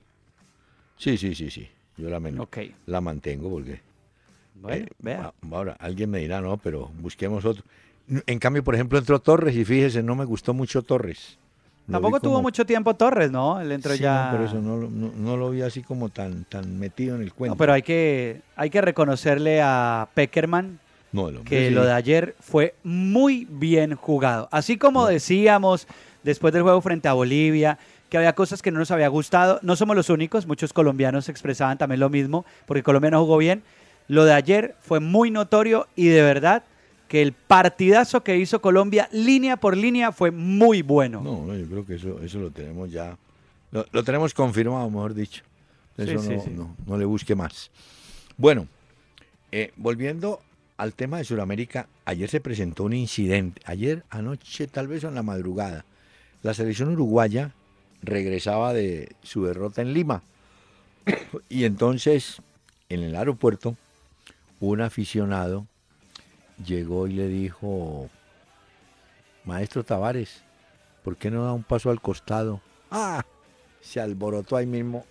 Sí, sí, sí, sí. Yo la, men- Ok. la mantengo porque Bueno, Eh, vea. Ahora, alguien me dirá, no, pero busquemos otro. En cambio, por ejemplo, entró Torres y fíjese, no me gustó mucho Torres. Tampoco tuvo como- mucho tiempo Torres, ¿no? Él entró Sí, ya. no, por eso no, lo- no, no lo vi así como tan, tan metido en el cuento. No, pero hay que, hay que reconocerle a Peckerman que sí. lo de ayer fue muy bien jugado. Así como decíamos después del juego frente a Bolivia, que había cosas que no nos había gustado, no somos los únicos, muchos colombianos expresaban también lo mismo, porque Colombia no jugó bien. Lo de ayer fue muy notorio y de verdad que el partidazo que hizo Colombia línea por línea fue muy bueno. No, no, yo creo que eso, eso lo tenemos ya, lo, lo tenemos confirmado, mejor dicho. Eso Sí, sí, no, sí. no- no le busque más. Bueno, eh, volviendo al tema de Sudamérica, ayer se presentó un incidente, ayer anoche, tal vez en la madrugada, la selección uruguaya regresaba de su derrota en Lima y entonces en el aeropuerto un aficionado llegó y le dijo, Maestro Tavares, ¿por qué no da un paso al costado? ¡Ah! Se alborotó ahí mismo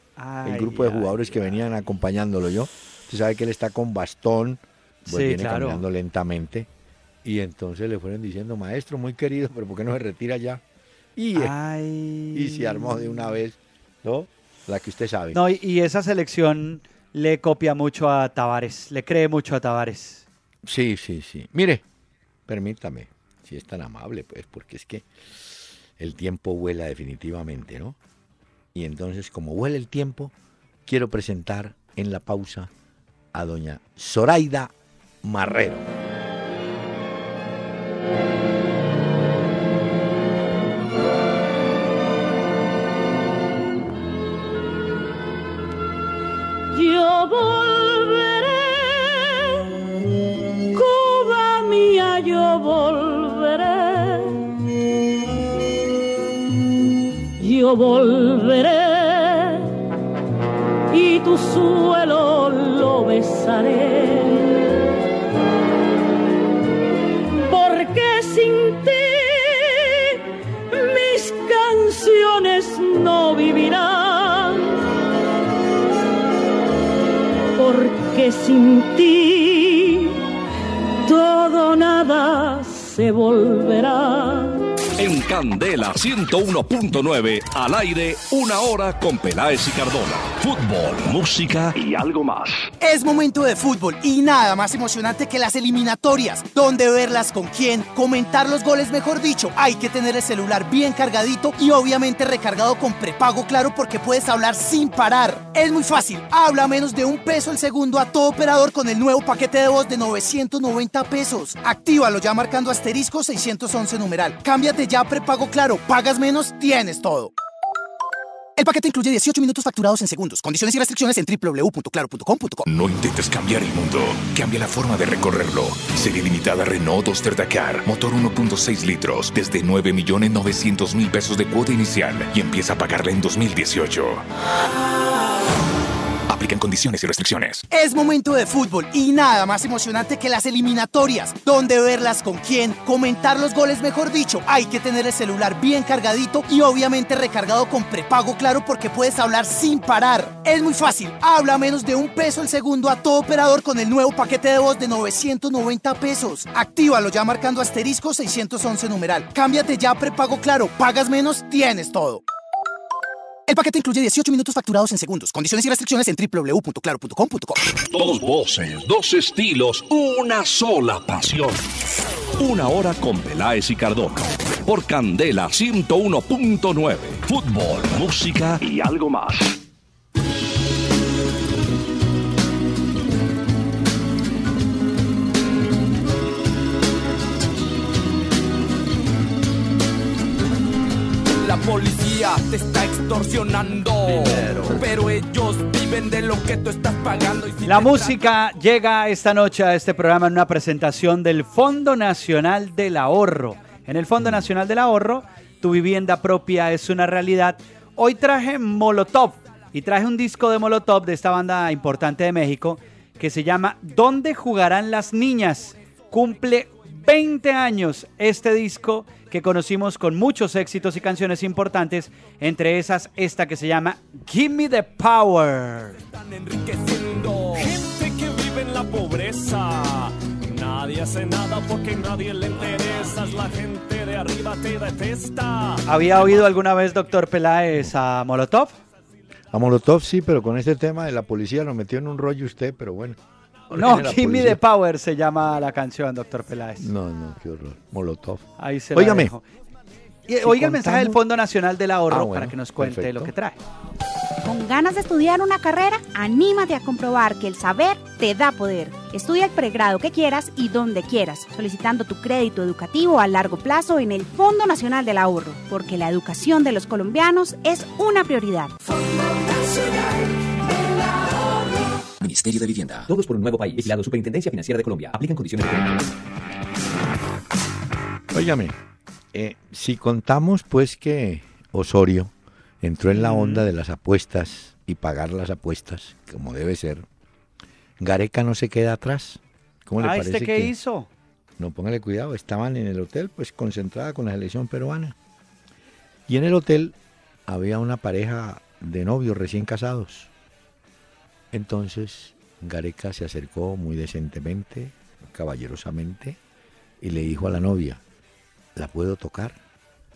el grupo de ay, jugadores que venían acompañándolo yo. Usted sabe que él está con bastón, pues Sí, viene claro. caminando lentamente. Y entonces le fueron diciendo, maestro, muy querido, pero ¿por qué no se retira ya? Y, eh, Ay. y se armó de una vez, ¿no? La que usted sabe. No, y, y esa selección le copia mucho a Tavares, le cree mucho a Tavares. Sí, sí, sí. Mire, permítame, si es tan amable, pues, porque es que el tiempo vuela definitivamente, ¿no? Y entonces, como vuela el tiempo, quiero presentar en la pausa a doña Zoraida Marrero. Volveré y tu suelo lo besaré. Porque sin ti mis canciones no vivirán porque sin ti todo nada se volverá. Candela 101.9, al aire, una hora con Peláez y Cardona. Fútbol, música y algo más. Es momento de fútbol y nada más emocionante que las eliminatorias. ¿Dónde verlas? ¿Con quién? Comentar los goles, mejor dicho. Hay que tener el celular bien cargadito y obviamente recargado con prepago claro porque puedes hablar sin parar. Es muy fácil. Habla menos de un peso el segundo a todo operador con el nuevo paquete de voz de 990 pesos. Actívalo ya marcando asterisco 611 numeral. Cámbiate ya prepago claro. Pagas menos, tienes todo. El paquete incluye 18 minutos facturados en segundos. Condiciones y restricciones en www.claro.com.co. No intentes cambiar el mundo. Cambia la forma de recorrerlo. Serie limitada Renault Duster Dakar. Motor 1.6 litros. Desde 9.900.000 pesos de cuota inicial. Y empieza a pagarla en 2018. Aplican condiciones y restricciones. Es momento de fútbol y nada más emocionante que las eliminatorias. ¿Dónde verlas? ¿Con quién? Comentar los goles, mejor dicho. Hay que tener el celular bien cargadito y obviamente recargado con prepago claro porque puedes hablar sin parar. Es muy fácil. Habla menos de un peso el segundo a todo operador con el nuevo paquete de voz de 990 pesos. Actívalo ya marcando asterisco 611 numeral. Cámbiate ya prepago claro. Pagas menos, tienes todo. El paquete incluye 18 minutos facturados en segundos. Condiciones y restricciones en www.claro.com.co. Dos voces, dos estilos, una sola pasión. Una hora con Peláez y Cardona. Por Candela 101.9. Fútbol, música y algo más. La policía te está extorsionando, pero ellos viven de lo que tú estás pagando. Y si La música llega esta noche a este programa en una presentación del Fondo Nacional del Ahorro. En el Fondo Nacional del Ahorro, tu vivienda propia es una realidad. Hoy traje Molotov y traje un disco de Molotov de esta banda importante de México que se llama ¿Dónde jugarán las niñas? Cumple 20 años este disco que conocimos con muchos éxitos y canciones importantes, entre esas esta que se llama Give Me the Power. Gente que vive en la pobreza. Nadie hace nada porque nadie le interesa. la gente de arriba te detesta. ¿Había oído alguna vez, doctor Peláez, a Molotov? A Molotov sí, pero con este tema de la policía lo metió en un rollo usted, pero bueno. No, la policía. the Power se llama la canción, doctor Peláez. No, no, qué horror. Molotov. Ahí se la Óigame. dejo. Y, Si oiga el mensaje del Fondo Nacional del Ahorro Ah, bueno, para que nos cuente perfecto. lo que trae. ¿Con ganas de estudiar una carrera? Anímate a comprobar que el saber te da poder. Estudia el pregrado que quieras y donde quieras, solicitando tu crédito educativo a largo plazo en el Fondo Nacional del Ahorro, porque la educación de los colombianos es una prioridad. Ministerio de Vivienda. Todos por un nuevo país. Vigilado Superintendencia Financiera de Colombia. Aplican condiciones de Óigame, eh, si contamos pues que Osorio entró en la onda de las apuestas y pagar las apuestas, como debe ser, Gareca no se queda atrás. ¿Cómo le Ah, parece ¿este qué que- hizo? No, póngale cuidado, estaban en el hotel pues concentrada con la selección peruana. Y en el hotel había una pareja de novios recién casados. Entonces Gareca se acercó muy decentemente, caballerosamente, y le dijo a la novia, ¿la puedo tocar?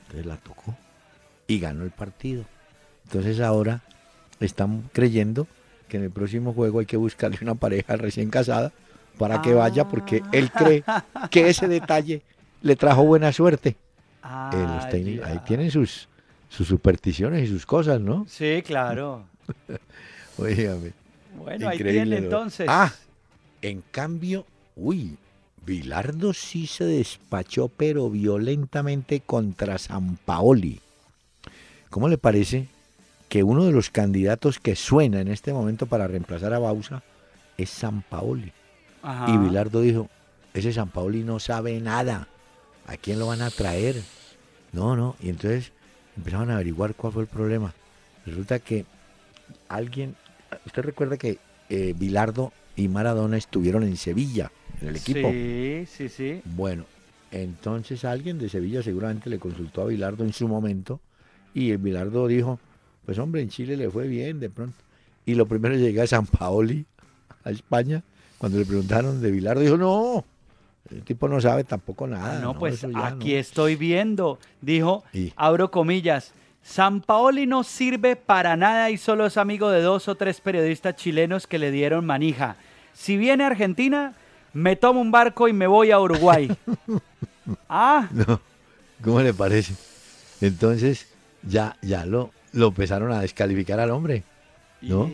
Entonces la tocó y ganó el partido. Entonces ahora están creyendo que en el próximo juego hay que buscarle una pareja recién casada para que vaya porque él cree que ese detalle le trajo buena suerte. Eh, los Ah, técnicos, ahí tienen sus, sus supersticiones y sus cosas, ¿no? Sí, claro. Óigame. Bueno, ahí Increíble, tiene ¿no? entonces. Ah, en cambio, uy, Bilardo sí se despachó, pero violentamente contra San Paoli. ¿Cómo le parece que uno de los candidatos que suena en este momento para reemplazar a Bausa es San Paoli? Ajá. Y Bilardo dijo, ese San Paoli no sabe nada. ¿A quién lo van a traer? No, no. Y entonces empezaron a averiguar cuál fue el problema. Resulta que alguien, usted recuerda que eh, Bilardo y Maradona estuvieron en Sevilla, en el equipo. Sí, sí, sí. Bueno, entonces alguien de Sevilla seguramente le consultó a Bilardo en su momento y el Bilardo dijo, pues hombre, en Chile le fue bien de pronto. Y lo primero llega a San Paoli, a España, cuando le preguntaron de Bilardo, dijo, no, el tipo no sabe tampoco nada. Ah, no, pues aquí no". estoy viendo, dijo, Y- abro comillas, San Paoli no sirve para nada y solo es amigo de dos o tres periodistas chilenos que le dieron manija. Si viene a Argentina, me tomo un barco y me voy a Uruguay. ah, No, ¿cómo le parece? Entonces ya, ya lo, lo empezaron a descalificar al hombre, ¿no?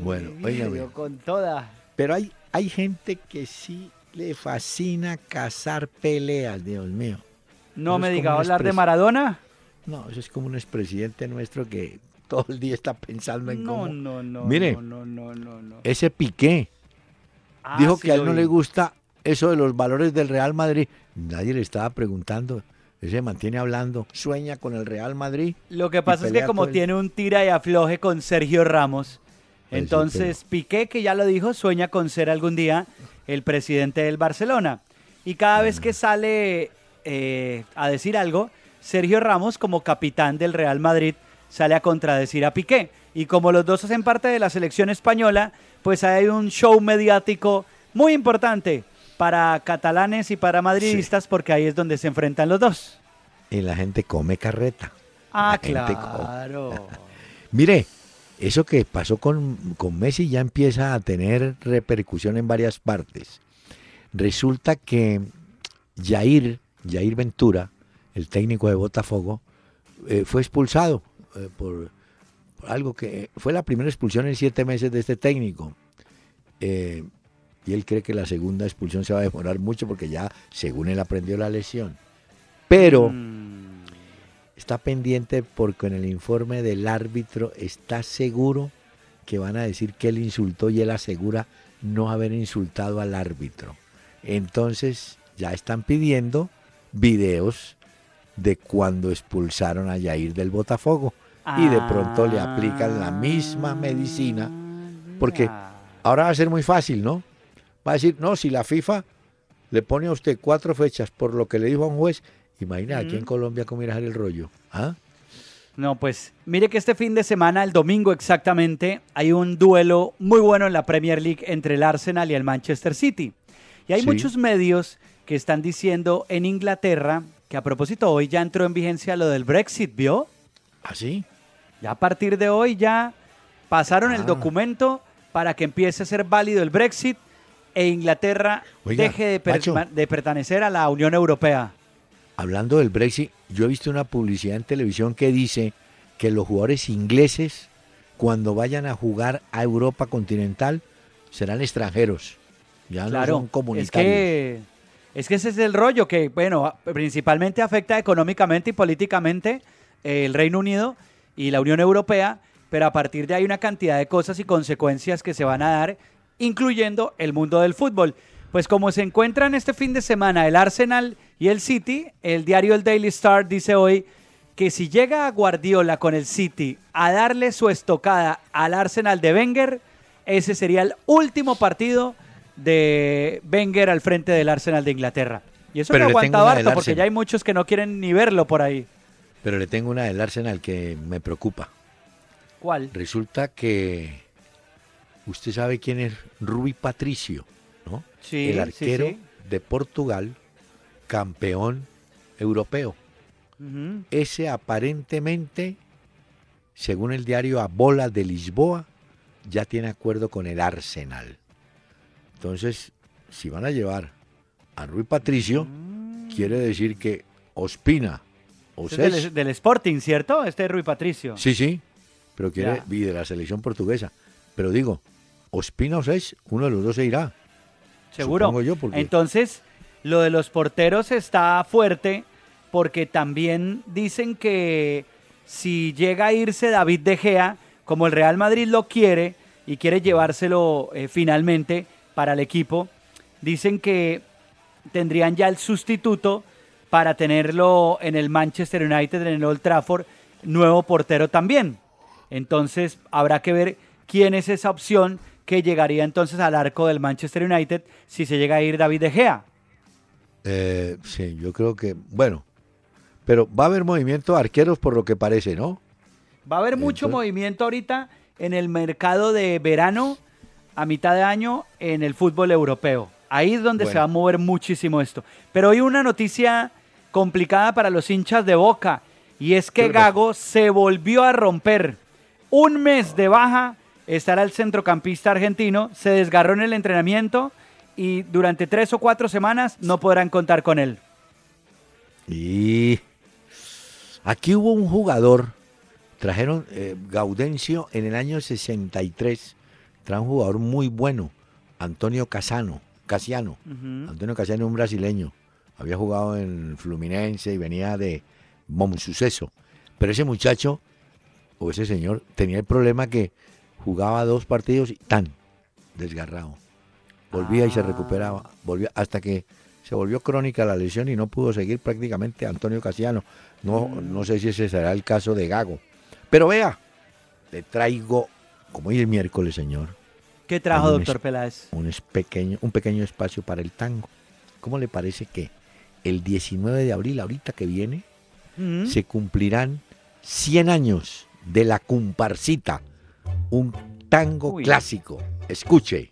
Bueno, yo con toda. Pero hay, hay gente que sí le fascina cazar peleas, Dios mío. No me diga hablar de Maradona. No, eso es como un expresidente nuestro que todo el día está pensando en No, cómo... no, no. Mire, no, no, no, no, ese Piqué Ah, dijo sí que a él no vi. le gusta eso de los valores del Real Madrid. Nadie le estaba preguntando. Él se mantiene hablando, sueña con el Real Madrid. Lo que pasa es que como el- tiene un tira y afloje con Sergio Ramos, Pues sí, entonces Piqué, que ya lo dijo, sueña con ser algún día el presidente del Barcelona. Y cada vez Mm. que sale eh, a decir algo, Sergio Ramos, como capitán del Real Madrid, sale a contradecir a Piqué. Y como los dos hacen parte de la selección española, pues hay un show mediático muy importante para catalanes y para madridistas, porque ahí es donde se enfrentan los dos. Y la gente come carreta. Ah, La claro. Mire, eso que pasó con, con Messi ya empieza a tener repercusión en varias partes. Resulta que Jair, Jair Ventura, el técnico de Botafogo, eh, fue expulsado eh, por, por algo que fue la primera expulsión en siete meses de este técnico. Eh, y él cree que la segunda expulsión se va a demorar mucho porque ya, según él, aprendió la lesión. Pero está pendiente porque en el informe del árbitro está seguro que van a decir que él insultó y él asegura no haber insultado al árbitro. Entonces ya están pidiendo videos de cuando expulsaron a Yair del Botafogo y de pronto le aplican la misma medicina porque ahora va a ser muy fácil, ¿no? Va a decir, no, si la FIFA le pone a usted cuatro fechas por lo que le dijo a un juez, imagina aquí en. Colombia cómo irá a ser el rollo. ¿Ah? No, pues mire que este fin de semana, el domingo exactamente, hay un duelo muy bueno en la Premier League entre el Arsenal y el Manchester City. Y hay Sí. muchos medios que están diciendo en Inglaterra que a propósito hoy ya entró en vigencia lo del Brexit, ¿vio? ¿Ah, sí? Ya a partir de hoy ya pasaron el Ah. documento para que empiece a ser válido el Brexit e Inglaterra Oiga, deje de, per- Pacho. de pertenecer a la Unión Europea. Hablando del Brexit, yo he visto una publicidad en televisión que dice que los jugadores ingleses, cuando vayan a jugar a Europa continental, serán extranjeros. Ya no Claro, son es comunitarios. que, es que ese es el rollo que, bueno, principalmente afecta económicamente y políticamente eh, el Reino Unido y la Unión Europea, pero a partir de ahí una cantidad de cosas y consecuencias que se van a dar, incluyendo el mundo del fútbol. Pues como se encuentran este fin de semana el Arsenal y el City, el diario El Daily Star dice hoy que si llega a Guardiola con el City a darle su estocada al Arsenal de Wenger, ese sería el último partido de Wenger al frente del Arsenal de Inglaterra. Y eso Pero que le tengo aguanta una harto, del porque ya hay muchos que no quieren ni verlo por ahí. Pero le tengo una del Arsenal que me preocupa. ¿Cuál? Resulta que usted sabe quién es Rui Patricio, ¿no? Sí, El arquero sí. de Portugal, campeón europeo. Ese aparentemente, según el diario A Bola de Lisboa, ya tiene acuerdo con el Arsenal. Entonces, si van a llevar a Rui Patricio, quiere decir que Ospina, o es del, del Sporting, ¿cierto? Este es Rui Patricio. Sí, sí, pero quiere, Ya. y de la selección portuguesa. Pero digo, Ospina o Seis, uno de los dos se irá. Seguro. Supongo yo, porque- Entonces, lo de los porteros está fuerte porque también dicen que si llega a irse David De Gea, como el Real Madrid lo quiere y quiere llevárselo eh, finalmente para el equipo, dicen que tendrían ya el sustituto para tenerlo en el Manchester United, en el Old Trafford, nuevo portero también. Entonces habrá que ver quién es esa opción que llegaría entonces al arco del Manchester United si se llega a ir David De Gea. Eh, sí, yo creo que, bueno, pero va a haber movimiento de arqueros por lo que parece, ¿no? Va a haber mucho movimiento ahorita en el mercado de verano a mitad de año en el fútbol europeo. Ahí es donde se va a mover muchísimo esto. Pero hoy una noticia complicada para los hinchas de Boca y es que. Gago se volvió a romper. Un mes de baja estará el centrocampista argentino, se desgarró en el entrenamiento y durante tres o cuatro semanas no podrán contar con él. Y aquí hubo un jugador, trajeron eh, Gaudencio en el año 63, trae un jugador muy bueno, Antonio Casano, Casiano. Antonio Casiano, un brasileño, había jugado en Fluminense y venía de Suceso. Pero ese muchacho, o ese señor, tenía el problema que jugaba dos partidos y tan desgarrado. Volvía y se recuperaba, volvía hasta que se volvió crónica la lesión y no pudo seguir prácticamente Antonio Casiano. No, no sé si ese será el caso de Gago. Pero vea, le traigo, como hoy es miércoles, señor, ¿Qué trajo, doctor Peláez? un, pequeño, un pequeño espacio para el tango. ¿Cómo le parece que el 19 de abril, ahorita que viene, se cumplirán 100 años de la comparsita, un tango Uy. clásico? Escuche.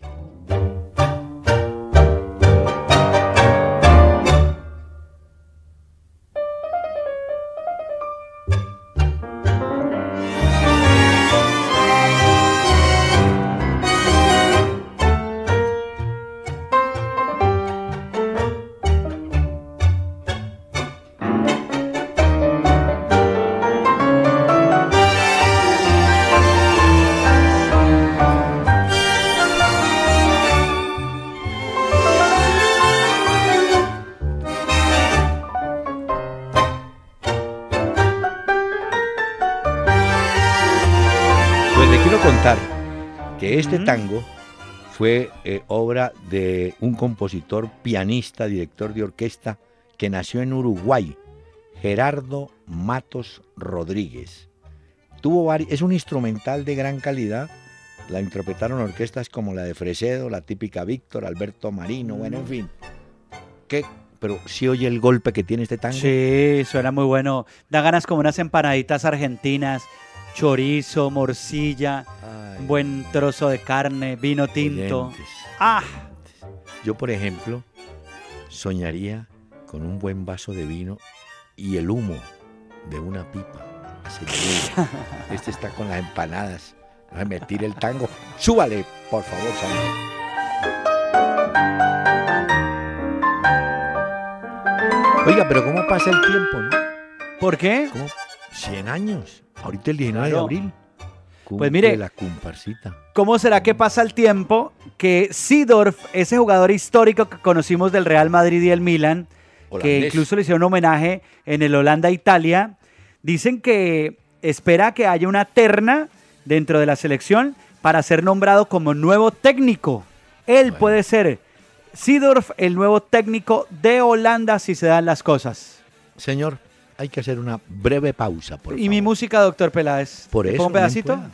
Fue eh, obra de un compositor, pianista, director de orquesta que nació en Uruguay, Gerardo Matos Rodríguez. Tuvo es un instrumental de gran calidad. La interpretaron orquestas como la de Fresedo, la típica Víctor, Alberto Marino, bueno, en fin. ¿Qué? Pero sí oye el golpe que tiene este tango. Sí, suena muy bueno. Da ganas como unas empanaditas argentinas, chorizo, morcilla, buen trozo de carne, vino tinto. Oyentes. Ah, Yo, por ejemplo, soñaría con un buen vaso de vino y el humo de una pipa. Este está con las empanadas. Ay, me tire el tango. Súbale, por favor. Oiga, pero ¿cómo pasa el tiempo, no? ¿Por qué? ¿Cómo? 100 años. Ahorita el 19 de abril. Pues mire, la comparsita. ¿Cómo será que pasa el tiempo que Sidorf, ese jugador histórico que conocimos del Real Madrid y el Milan, que incluso le hicieron un homenaje en el Holanda-Italia, dicen que espera que haya una terna dentro de la selección para ser nombrado como nuevo técnico. Él puede ser Sidorf, el nuevo técnico de Holanda si se dan las cosas. Señor, hay que hacer una breve pausa, por ¿Y mi música, doctor Peláez? Por ¿Le eso, pongo un pedacito? pueda.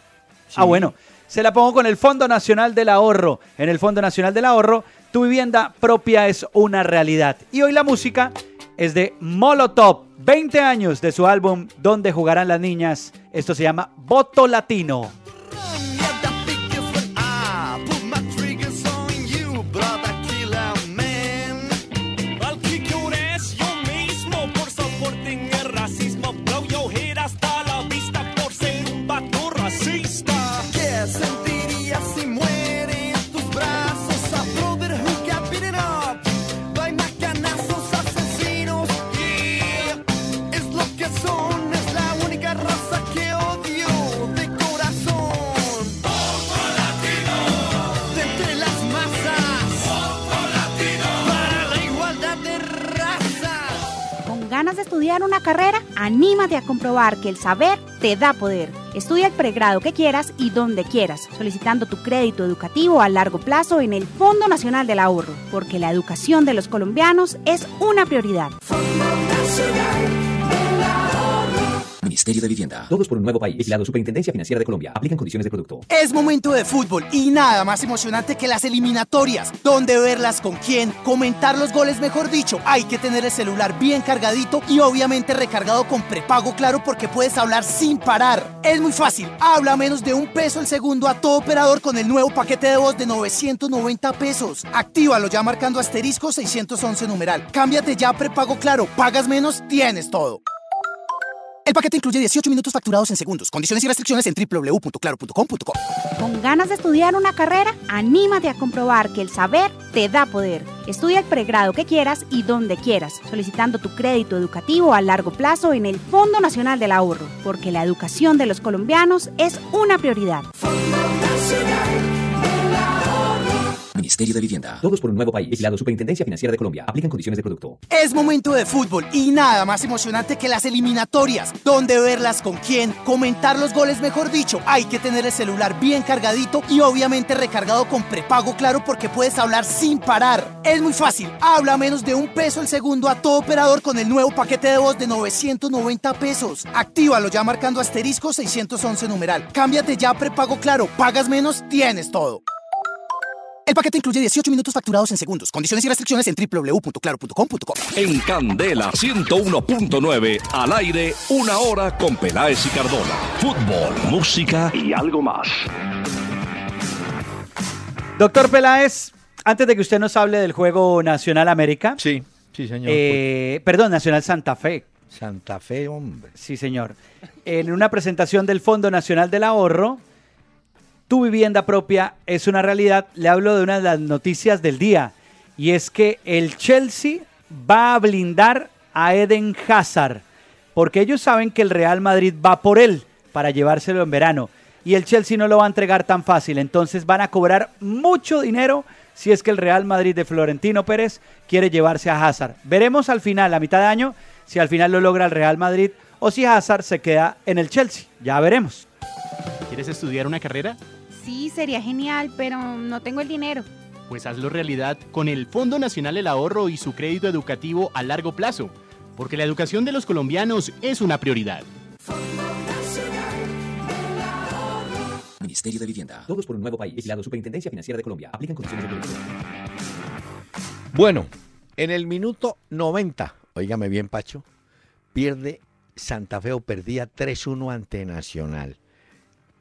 Ah, bueno. Se la pongo con el Fondo Nacional del Ahorro. En el Fondo Nacional del Ahorro, tu vivienda propia es una realidad. Y hoy la música es de Molotov. 20 años de su álbum Donde jugarán las niñas. Esto se llama Voto Latino. Ganas de estudiar una carrera? Anímate a comprobar que el saber te da poder. Estudia el pregrado que quieras y donde quieras, solicitando tu crédito educativo a largo plazo en el Fondo Nacional del Ahorro, porque la educación de los colombianos es una prioridad. Ministerio de Vivienda. Todos por un nuevo país. Vigilado Superintendencia Financiera de Colombia. Aplican condiciones de producto. Es momento de fútbol y nada más emocionante que las eliminatorias. Donde verlas con quién, comentar los goles, mejor dicho. Hay que tener el celular bien cargadito y obviamente recargado con prepago claro porque puedes hablar sin parar. Es muy fácil. Habla menos de un peso el segundo a todo operador con el nuevo paquete de voz de 990 pesos. Actívalo ya marcando asterisco 611 numeral. Cámbiate ya a prepago claro. Pagas menos, tienes todo. El paquete incluye 18 minutos facturados en segundos. Condiciones y restricciones en www.claro.com.co. ¿Con ganas de estudiar una carrera? Anímate a comprobar que el saber te da poder. Estudia el pregrado que quieras y donde quieras, solicitando tu crédito educativo a largo plazo en el Fondo Nacional del Ahorro, porque la educación de los colombianos es una prioridad. Ministerio de Vivienda. Todos por un nuevo país. Vigilado Superintendencia Financiera de Colombia. Aplican condiciones de producto. Es momento de fútbol y nada más emocionante que las eliminatorias. Donde verlas con quién, comentar los goles, mejor dicho. Hay que tener el celular bien cargadito y obviamente recargado con prepago claro porque puedes hablar sin parar. Es muy fácil. Habla menos de un peso el segundo a todo operador con el nuevo paquete de voz de 990 pesos. Actívalo ya marcando asterisco 611 numeral. Cámbiate ya a prepago claro. Pagas menos, tienes todo. El paquete incluye 18 minutos facturados en segundos. Condiciones y restricciones en www.claro.com.co. En Candela 101.9, al aire, una hora con Peláez y Cardona. Fútbol, música y algo más. Doctor Peláez, antes de que usted nos hable del juego Nacional América. Sí, sí, señor. eh, perdón, Nacional Santa Fe. Santa Fe, hombre. Sí, señor. En una presentación del Fondo Nacional del Ahorro, tu vivienda propia es una realidad. Le hablo de una de las noticias del día. Y es que el Chelsea va a blindar a Eden Hazard. Porque ellos saben que el Real Madrid va por él para llevárselo en verano. Y el Chelsea no lo va a entregar tan fácil. Entonces van a cobrar mucho dinero si es que el Real Madrid de Florentino Pérez quiere llevarse a Hazard. Veremos al final, a mitad de año, si al final lo logra el Real Madrid o si Hazard se queda en el Chelsea. Ya veremos. ¿Quieres estudiar una carrera? Sí, sería genial, pero no tengo el dinero. Pues hazlo realidad con el Fondo Nacional del Ahorro y su crédito educativo a largo plazo, porque la educación de los colombianos es una prioridad. Ministerio de Vivienda. Todos por un nuevo país. Vigilado Superintendencia Financiera de Colombia. Aplican condiciones de producto. Bueno, en el minuto 90, óigame bien, Pacho, pierde Santa Fe o perdía 3-1 ante Nacional.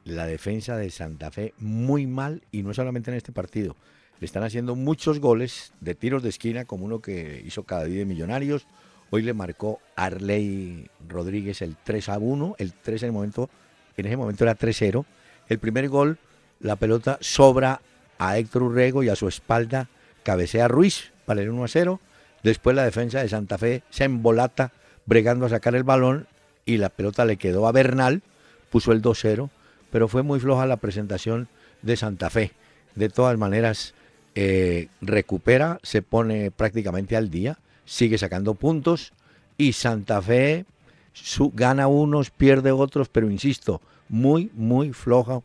La defensa de Santa Fe muy mal y no solamente en este partido. le están haciendo muchos goles de tiros de esquina, como uno que hizo cada día de Millonarios. Hoy le marcó Arley Rodríguez el 3 a 1, el 3 en el momento, en ese momento era 3-0. El primer gol, la pelota sobra a Héctor Urrego y a su espalda cabecea Ruiz para el 1 a 0. Después la defensa de Santa Fe se embolata bregando a sacar el balón y la pelota le quedó a Bernal, puso el 2-0, pero fue muy floja la presentación de Santa Fe. De todas maneras, eh, recupera, se pone prácticamente al día, sigue sacando puntos y Santa Fe su- gana unos, pierde otros, pero insisto, muy, muy floja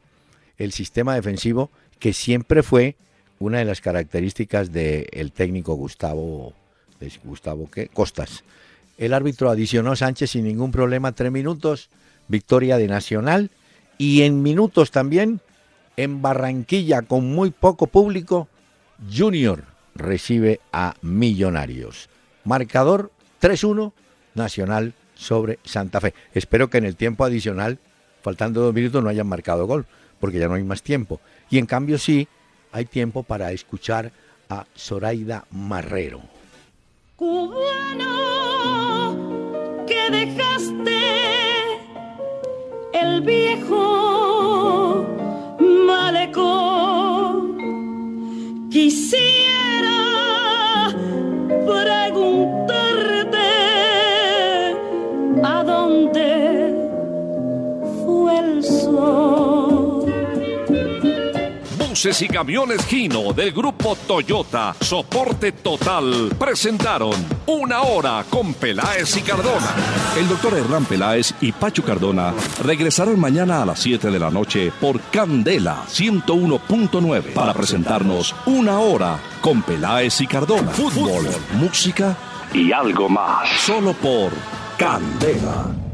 el sistema defensivo que siempre fue una de las características del técnico Gustavo, Gustavo ¿qué? Costas. El árbitro adicionó Sánchez sin ningún problema, tres minutos, victoria de Nacional y en minutos también en Barranquilla con muy poco público, Junior recibe a Millonarios. Marcador 3-1, Nacional sobre Santa Fe. Espero que en el tiempo adicional, faltando dos minutos, no hayan marcado gol, porque ya no hay más tiempo. Y en cambio sí, hay tiempo para escuchar a Zoraida Marrero. cubano que dejaste el viejo Y camiones Gino del grupo Toyota, soporte total, presentaron Una Hora con Peláez y Cardona. El doctor Hernán Peláez y Pacho Cardona regresarán mañana a las 7 de la noche por Candela 101.9 para presentarnos Una Hora con Peláez y Cardona. Fútbol, música y algo más. Solo por Candela.